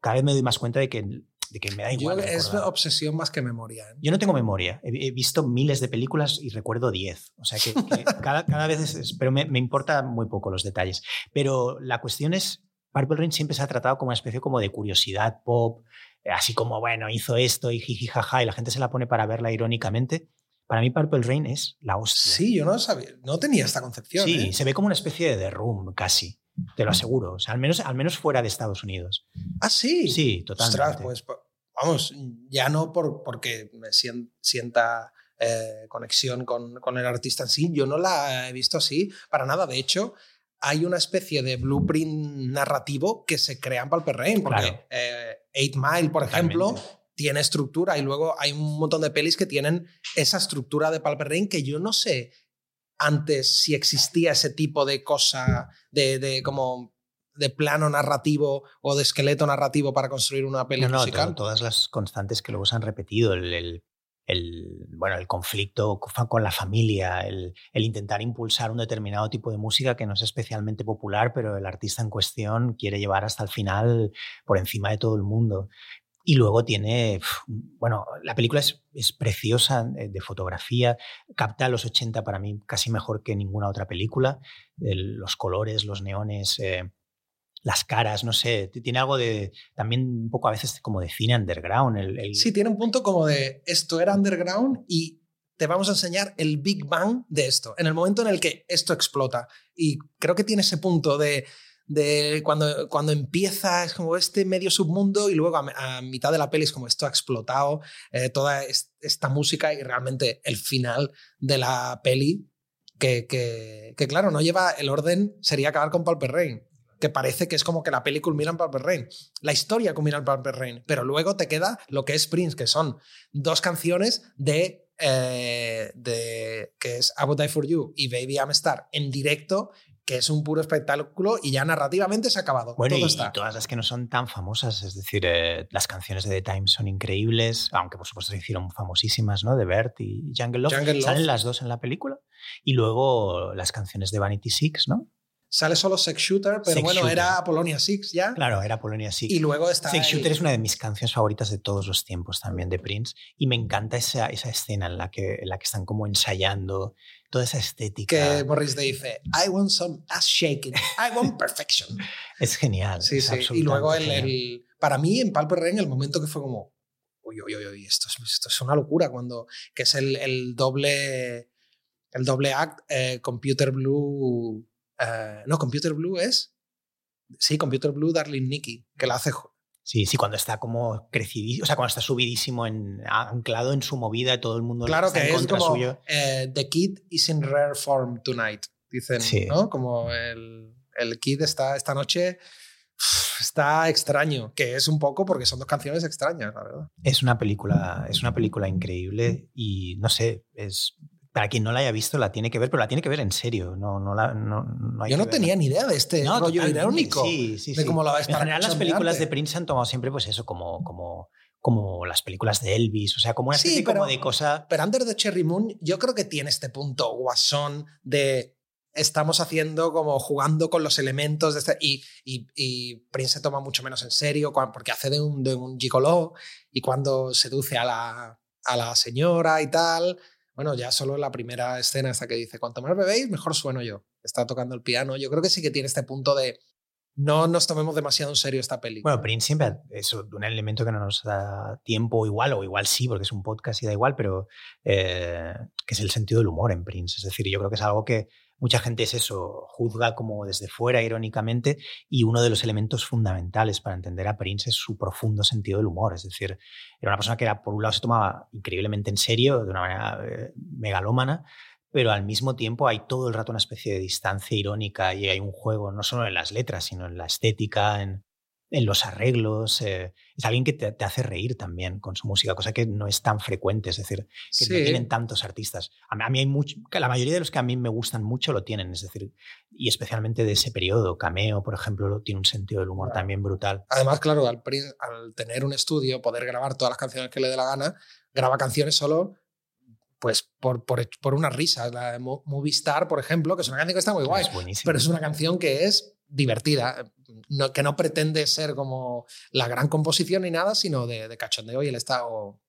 Cada vez me doy más cuenta de que de que me da igual. Yo, es obsesión más que memoria. ¿eh? Yo no tengo memoria. He, visto miles de películas y recuerdo 10. O sea que, cada, cada, vez es. Pero me, me importa muy poco los detalles. Pero la cuestión es Purple Rain siempre se ha tratado como una especie como de curiosidad pop, eh, así como, bueno, hizo esto y jiji jaja, y la gente se la pone para verla irónicamente. Para mí Purple Rain es la hostia. Sí, yo no sabía, no tenía esta concepción. Sí, ¿eh? se ve como una especie de room casi, te lo aseguro. O sea, al menos, al menos fuera de Estados Unidos. Ah, sí. Sí, totalmente. Ostras, pues vamos, ya no por, porque me sienta eh, conexión con, con, el artista en sí, yo no la he visto así para nada. De hecho, hay una especie de blueprint narrativo que se crea en Pulp Rain, porque eh, Eight Mile, por ejemplo, tiene estructura y luego hay un montón de pelis que tienen esa estructura de Pulp Rain que yo no sé antes si existía ese tipo de cosa de, como de plano narrativo o de esqueleto narrativo para construir una peli no, musical. todas las constantes que luego se han repetido, el el, bueno, el conflicto con la familia, el, intentar impulsar un determinado tipo de música que no es especialmente popular, pero el artista en cuestión quiere llevar hasta el final por encima de todo el mundo. Y luego tiene, bueno, la película es, es preciosa eh, de, fotografía, capta los 80 para mí casi mejor que ninguna otra película, los colores, los neones. Eh, las caras, no sé, tiene algo de, también un poco a veces como de cine underground. El, Sí, tiene un punto como de, esto era underground y te vamos a enseñar el Big Bang de esto, en el momento en el que esto explota. Y creo que tiene ese punto de, de cuando, cuando empieza es como este medio submundo y luego a, mitad de la peli es como esto ha explotado, eh, toda esta música y realmente el final de la peli que, que, que, claro, no lleva el orden, sería acabar con Paul Rain que parece que es como que la peli culmina en Purple Rain. La historia culmina en Purple Rain, pero luego te queda lo que es Prince, que son dos canciones de, eh, de que es I Would Die For You y Baby I'm Star en directo que es un puro espectáculo y ya narrativamente se ha acabado. Bueno, y, todas las que no son tan famosas, es decir, eh, las canciones de The Times son increíbles, aunque por supuesto se hicieron famosísimas, ¿no? De Bert y Jungle Love. Jungle Love. Salen las dos en la película. Y luego las canciones de Vanity Six, ¿no? Sale solo Sex Shooter, pero bueno, era Polonia Six ya. Claro, era Polonia Six. Y luego está. Sex Shooter es una de mis canciones favoritas de todos los tiempos también de Prince. Y me encanta esa, esa escena en la, que, en la que están como ensayando toda esa estética. Que Morris dice: I want some ass shaking. I want perfection. es genial. Sí, sí. Y luego el, el, para mí en Palper Rain, el momento que fue como. Uy, uy, uy, esto es, esto es una locura cuando. Que es el, el doble. El doble act, eh, Computer Blue eh, no, Computer Blue es. Sí, Computer Blue, Darling Nikki, que la hace. Sí, sí, cuando está como crecidísimo, o sea, cuando está subidísimo, en, anclado en su movida, todo el mundo claro está que en contra es como, suyo. Eh, the Kid is in rare form tonight, dicen, ¿no? Como el, el Kid está esta noche está extraño, que es un poco porque son dos canciones extrañas, la verdad. Es una película, es una película increíble y no sé, es para quien no la haya visto, la tiene que ver, pero la tiene que ver en serio. No, no la, no, no Yo no tenía ni idea de este rollo irónico. Sí, sí, de cómo la va a estar En general, las películas de Prince han tomado siempre, pues eso, como, como, como las películas de Elvis, o sea, como una especie como de cosa... Pero Under the Cherry Moon yo creo que tiene este punto guasón de estamos haciendo como jugando con los elementos de este, y, y, Prince se toma mucho menos en serio porque hace de un, de un gigoló y cuando seduce a la, a la señora y tal, bueno, ya solo la primera escena esta que dice, cuanto más bebéis, mejor sueno yo. Está tocando el piano. Yo creo que sí que tiene este punto de no nos tomemos demasiado en serio esta peli. Bueno, Prince siempre es un elemento que no nos da tiempo igual, o igual sí, porque es un podcast y da igual, pero eh, que es el sentido del humor en Prince. Es decir, yo creo que es algo que mucha gente es eso, juzga como desde fuera, irónicamente, y uno de los elementos fundamentales para entender a Prince es su profundo sentido del humor. Es decir, era una persona que era, por un lado se tomaba increíblemente en serio, de una manera eh, megalómana, pero al mismo tiempo hay todo el rato una especie de distancia irónica y hay un juego no solo en las letras, sino en la estética, en, en los arreglos. Eh, es alguien que te, hace reír también con su música, cosa que no es tan frecuente, es decir, que no tienen tantos artistas. A mí, hay mucho, la mayoría de los que a mí me gustan mucho lo tienen, es decir, y especialmente de ese periodo, Cameo, por ejemplo, tiene un sentido del humor también brutal. Además, claro, al, al tener un estudio, poder grabar todas las canciones que le dé la gana, graba canciones solo pues por, por, por una risa. La de Movistar, por ejemplo, que es una canción que está muy guay, pero es una canción que es divertida, no, que no pretende ser como la gran composición ni nada, sino de, de cachondeo y el estado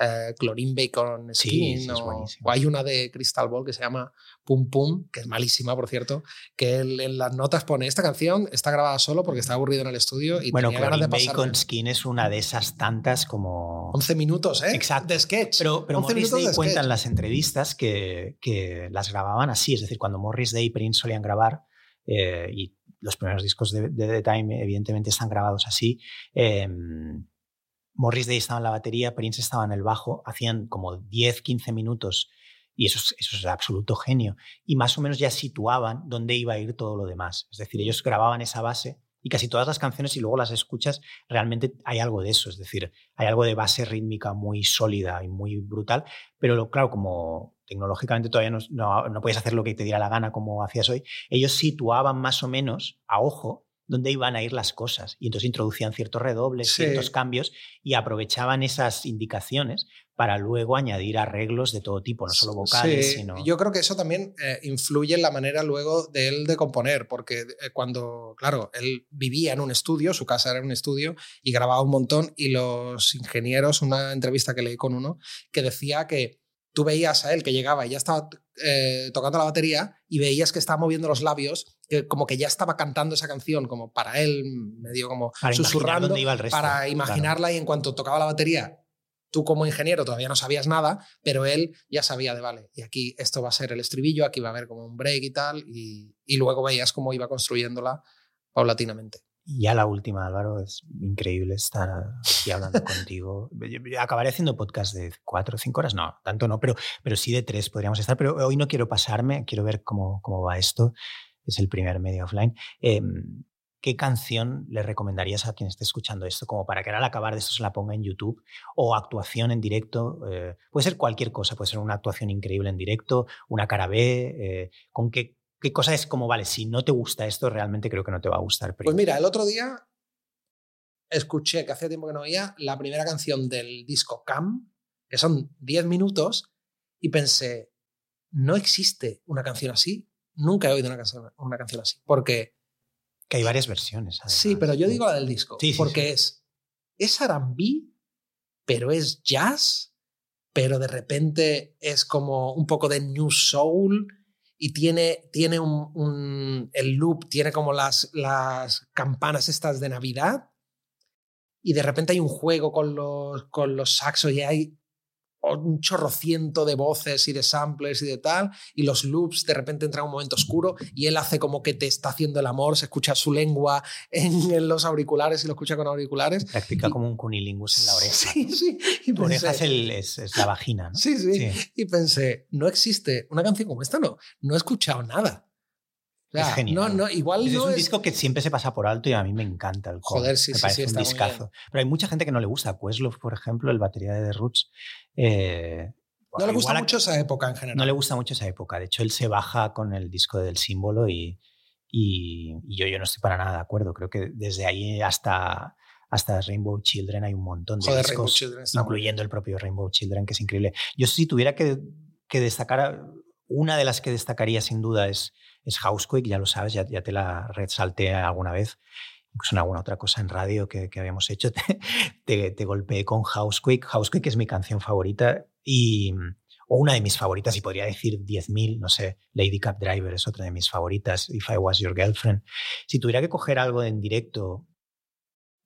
eh, Chlorine Bacon Skin. o, hay una de Crystal Ball que se llama Pum Pum, que es malísima, por cierto, que en las notas pone esta canción está grabada solo porque está aburrido en el estudio y bueno, tenía ganas de pasar. Bacon Skin es una de esas tantas como 11 minutos, ¿eh? Exacto. De sketch. Pero, pero Morris Day cuenta en las entrevistas que, que, las grababan así, es decir, cuando Morris Day y Prince solían grabar eh, y los primeros discos de, The Time evidentemente están grabados así. Eh, Morris Day estaba en la batería, Prince estaba en el bajo, hacían como 10, 15 minutos y eso es, eso es absoluto genio. Y más o menos ya situaban dónde iba a ir todo lo demás. Es decir, ellos grababan esa base y casi todas las canciones, y luego las escuchas, realmente hay algo de eso. Es decir, hay algo de base rítmica muy sólida y muy brutal. Pero claro, como tecnológicamente todavía no, no, no puedes hacer lo que te diera la gana como hacías hoy, ellos situaban más o menos a ojo dónde iban a ir las cosas. Y entonces introducían ciertos redobles, ciertos cambios y aprovechaban esas indicaciones para luego añadir arreglos de todo tipo, no solo vocales, sino... Yo creo que eso también eh, influye en la manera luego de él de componer, porque eh, cuando, claro, él vivía en un estudio, su casa era un estudio, y grababa un montón, y los ingenieros, una entrevista que leí con uno, que decía que tú veías a él que llegaba y ya estaba eh, tocando la batería y veías que estaba moviendo los labios, como que ya estaba cantando esa canción, como para él, medio como susurrando, para imaginarla y en cuanto tocaba la batería, tú como ingeniero todavía no sabías nada, pero él ya sabía de, vale, y aquí esto va a ser el estribillo, aquí va a haber como un break y tal, y, y luego veías cómo iba construyéndola paulatinamente. Y ya la última, Álvaro, es increíble estar aquí hablando contigo. Acabaré haciendo podcast de cuatro o cinco horas, no, tanto no, pero, pero sí de tres podríamos estar. Pero hoy no quiero pasarme, quiero ver cómo, cómo va esto. Es el primer medio offline. Em, ¿Qué canción le recomendarías a quien esté escuchando esto como para que al acabar de esto se la ponga en YouTube? O actuación en directo. Eh, puede ser cualquier cosa, puede ser una actuación increíble en directo, una cara B. Eh, ¿Con qué qué cosa es como, vale, si no te gusta esto, realmente creo que no te va a gustar. Pues mira, el otro día escuché, que hace tiempo que no oía, la primera canción del disco Cam, que son 10 minutos, y pensé, no existe una canción así. Nunca he oído una canción, una canción así. Porque... Que hay varias versiones. Sí, pero yo digo la del disco. porque es, es R&B, pero es jazz, pero de repente es como un poco de new soul y tiene, tiene un, el loop, tiene como las, las campanas estas de Navidad y de repente hay un juego con los, con los saxos y hay un chorrociento de voces y de samplers y de tal, y los loops de repente entra un momento oscuro y él hace como que te está haciendo el amor, se escucha su lengua en, los auriculares y lo escucha con auriculares. Practica como un cunilingus en la oreja. Sí, sí. Y oreja es, es, la vagina, ¿no? Sí, sí, Y pensé, no existe una canción como esta, no, no he escuchado nada. Es genial. No, no, igual es, un disco que siempre se pasa por alto y a mí me encanta el Joder, sí, me sí, sí, un discazo. Pero hay mucha gente que no le gusta. Questlove, por ejemplo, el batería de The Roots, eh, no le gusta mucho esa época en general. No le gusta mucho esa época. De hecho, él se baja con el disco del símbolo y, y, yo, yo no estoy para nada de acuerdo. Creo que desde ahí hasta, hasta Rainbow Children hay un montón de Joder, discos, incluyendo el propio Rainbow Children, que es increíble. Yo si tuviera que, que destacar, una de las que destacaría sin duda es, es Housequake, ya lo sabes, ya, ya te la resalté alguna vez, incluso en alguna otra cosa en radio que, que habíamos hecho, te, te, te golpeé con Housequake. Housequake es mi canción favorita y, o una de mis favoritas, y podría decir 10.000, no sé, Lady Cab Driver es otra de mis favoritas, If I Was Your Girlfriend. Si tuviera que coger algo en directo,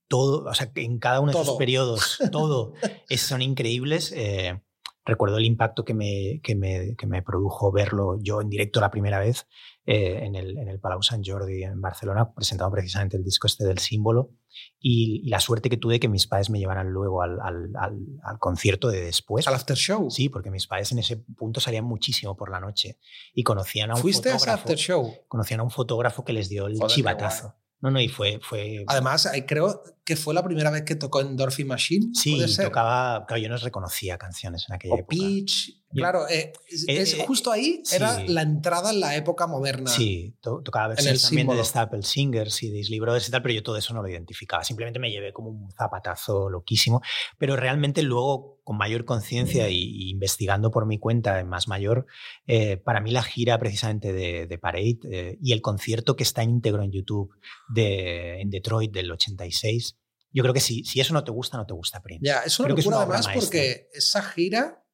todo, o sea, en cada uno de sus periodos, todo, es- son increíbles. eh, recuerdo el impacto que me, que, me, que me produjo verlo yo en directo la primera vez eh, en, el, en el Palau Sant Jordi en Barcelona, presentando precisamente el disco este del símbolo. Y, y la suerte que tuve que mis padres me llevaran luego al, al, al, al concierto de después. Al after show. Sí, porque mis padres en ese punto salían muchísimo por la noche y conocían a un ¿Fuiste a ese fotógrafo. after show? Conocían a un fotógrafo que les dio el Joder, chivatazo. No, no, y fue. fue Además, ahí creo que fue la primera vez que tocó en Dorothy Machine. sí, ¿puede ser? tocaba. Claro, yo no reconocía canciones en aquella O época. Peach. Yo- Claro, eh, es, Eh, es eh, justo ahí sí. era la entrada en la época moderna. Sí, to- tocaba versiones también de símbolo. The Staple Singers y de Isley Brothers y tal, pero yo todo eso no lo identificaba. Simplemente me llevé como un zapatazo loquísimo. Pero realmente luego, con mayor conciencia y, y investigando por mi cuenta en más mayor, eh, para mí la gira precisamente de, de Parade eh, y el concierto que está íntegro en YouTube de, en Detroit del 86, yo creo que si, si eso no te gusta, no te gusta Prince. Ya, es una Creo que es locura una además maestra. porque esa gira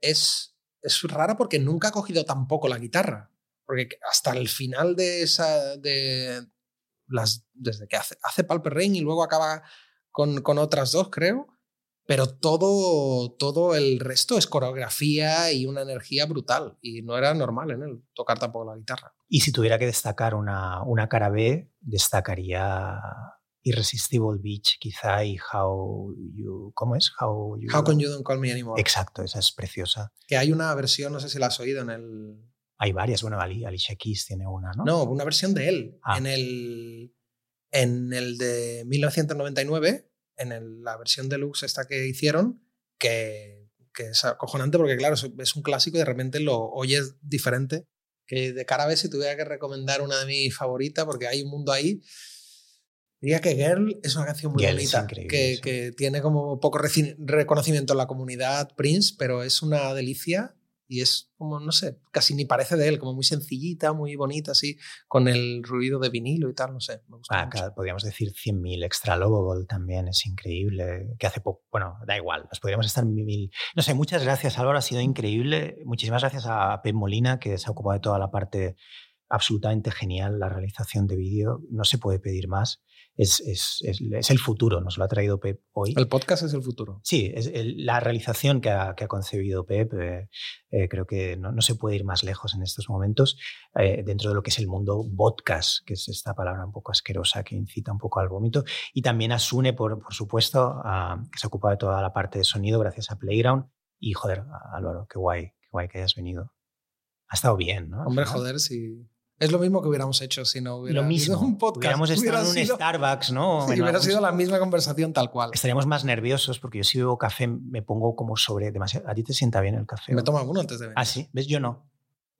es, es rara porque nunca ha cogido tampoco la guitarra. Porque hasta el final de esa. De las, desde que hace, hace Palper Rain y luego acaba con, con otras dos, creo. Pero todo, todo el resto es coreografía y una energía brutal. Y no era normal en él tocar tampoco la guitarra. Y si tuviera que destacar una, una cara B, destacaría Irresistible Beach, quizá, y How You. ¿Cómo es? How You. How Can You Don't Call Me Anymore? Exacto, esa es preciosa. Que hay una versión, no sé si la has oído en el, Hay varias. Bueno, Ali- Alicia Keys tiene una, ¿no? No, una versión de él. Ah. En, el, en el de 1999, en el- la versión deluxe esta que hicieron, que, que es acojonante porque, claro, es- un clásico y de repente lo oyes diferente. Que de cara a ver si tuviera que recomendar una de mis favoritas, porque hay un mundo ahí. Diría que Girl es una canción muy Girl bonita, que, sí. que tiene como poco reconocimiento en la comunidad Prince, pero es una delicia y es como, no sé, casi ni parece de él, como muy sencillita, muy bonita, así, con el ruido de vinilo y tal, no sé. Me gusta Ah, claro, podríamos decir 100.000. Extra Lovable también es increíble. Que hace poco. Bueno, da igual. Nos podríamos estar mil. No sé, muchas gracias, Álvaro. Ha sido increíble. Muchísimas gracias a Pep Molina, que se ha ocupado de toda la parte absolutamente genial, la realización de vídeo. No se puede pedir más. Es, es, es, es el futuro. Nos lo ha traído Pep hoy. El podcast es el futuro. Sí, es el- la realización que ha, que ha concebido Pep, eh, eh, creo que no, no se puede ir más lejos en estos momentos eh, dentro de lo que es el mundo podcast, que es esta palabra un poco asquerosa que incita un poco al vómito. Y también a Sune, por, por supuesto, a- que se ocupa de toda la parte de sonido gracias a Playground. Y joder, Álvaro, qué guay, qué guay que hayas venido. Ha estado bien, ¿no? Hombre, joder, si... Es lo mismo que hubiéramos hecho si no hubiera Lo mismo. sido un podcast. Hubiéramos estado Hubiera en un sido- Starbucks, ¿no? sí, En hubiera sido la misma conversación tal cual. estaríamos más nerviosos porque yo si bebo café me pongo como sobre demasiado. ¿A ti te sienta bien el café? Me tomo alguno antes de venir. Ah, sí, ¿ves? Yo no.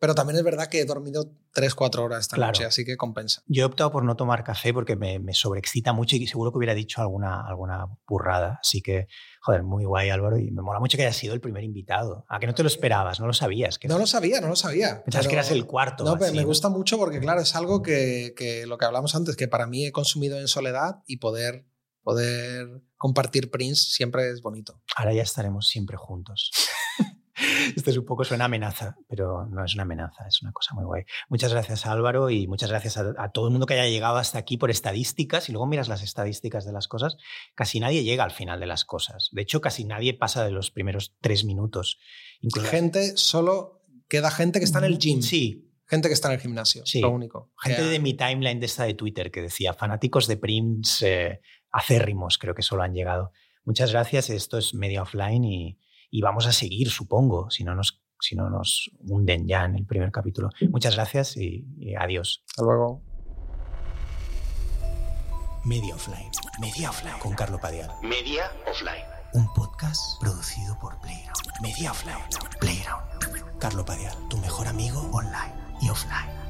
Pero también es verdad que he dormido 3-4 horas esta Claro. noche, así que compensa. Yo he optado por no tomar café porque me, me sobreexcita mucho y seguro que hubiera dicho alguna, alguna burrada. Así que, joder, muy guay Álvaro y me mola mucho que hayas sido el primer invitado. ¿A que no te lo esperabas? ¿No lo sabías? Que No lo sabía, no lo sabía. Pensabas que eras el cuarto. No, pero me gusta mucho porque, claro, es algo que, que lo que hablamos antes, que para mí he consumido en soledad y poder, poder compartir Prince siempre es bonito. Ahora ya estaremos siempre juntos. Esto es un poco suena amenaza, pero no es una amenaza, es una cosa muy guay. Muchas gracias Álvaro y muchas gracias a, a todo el mundo que haya llegado hasta aquí por estadísticas. Y luego miras las estadísticas de las cosas, casi nadie llega al final de las cosas. De hecho, casi nadie pasa de los primeros tres minutos. Incluso Gente, solo queda gente que está en el gym. Sí, Gente que está en el gimnasio, Sí. lo único. gente Que- de mi timeline de esta de Twitter que decía fanáticos de Prince eh, acérrimos, creo que solo han llegado. Muchas gracias, esto es media offline y, y vamos a seguir, supongo, si no nos, si no nos hunden ya en el primer capítulo. Muchas gracias y, y adiós. Hasta luego. Media offline, media offline con Carlo Padial. Media offline. Un podcast producido por Playground. Media offline, Playground. Carlo Padial, tu mejor amigo online y offline.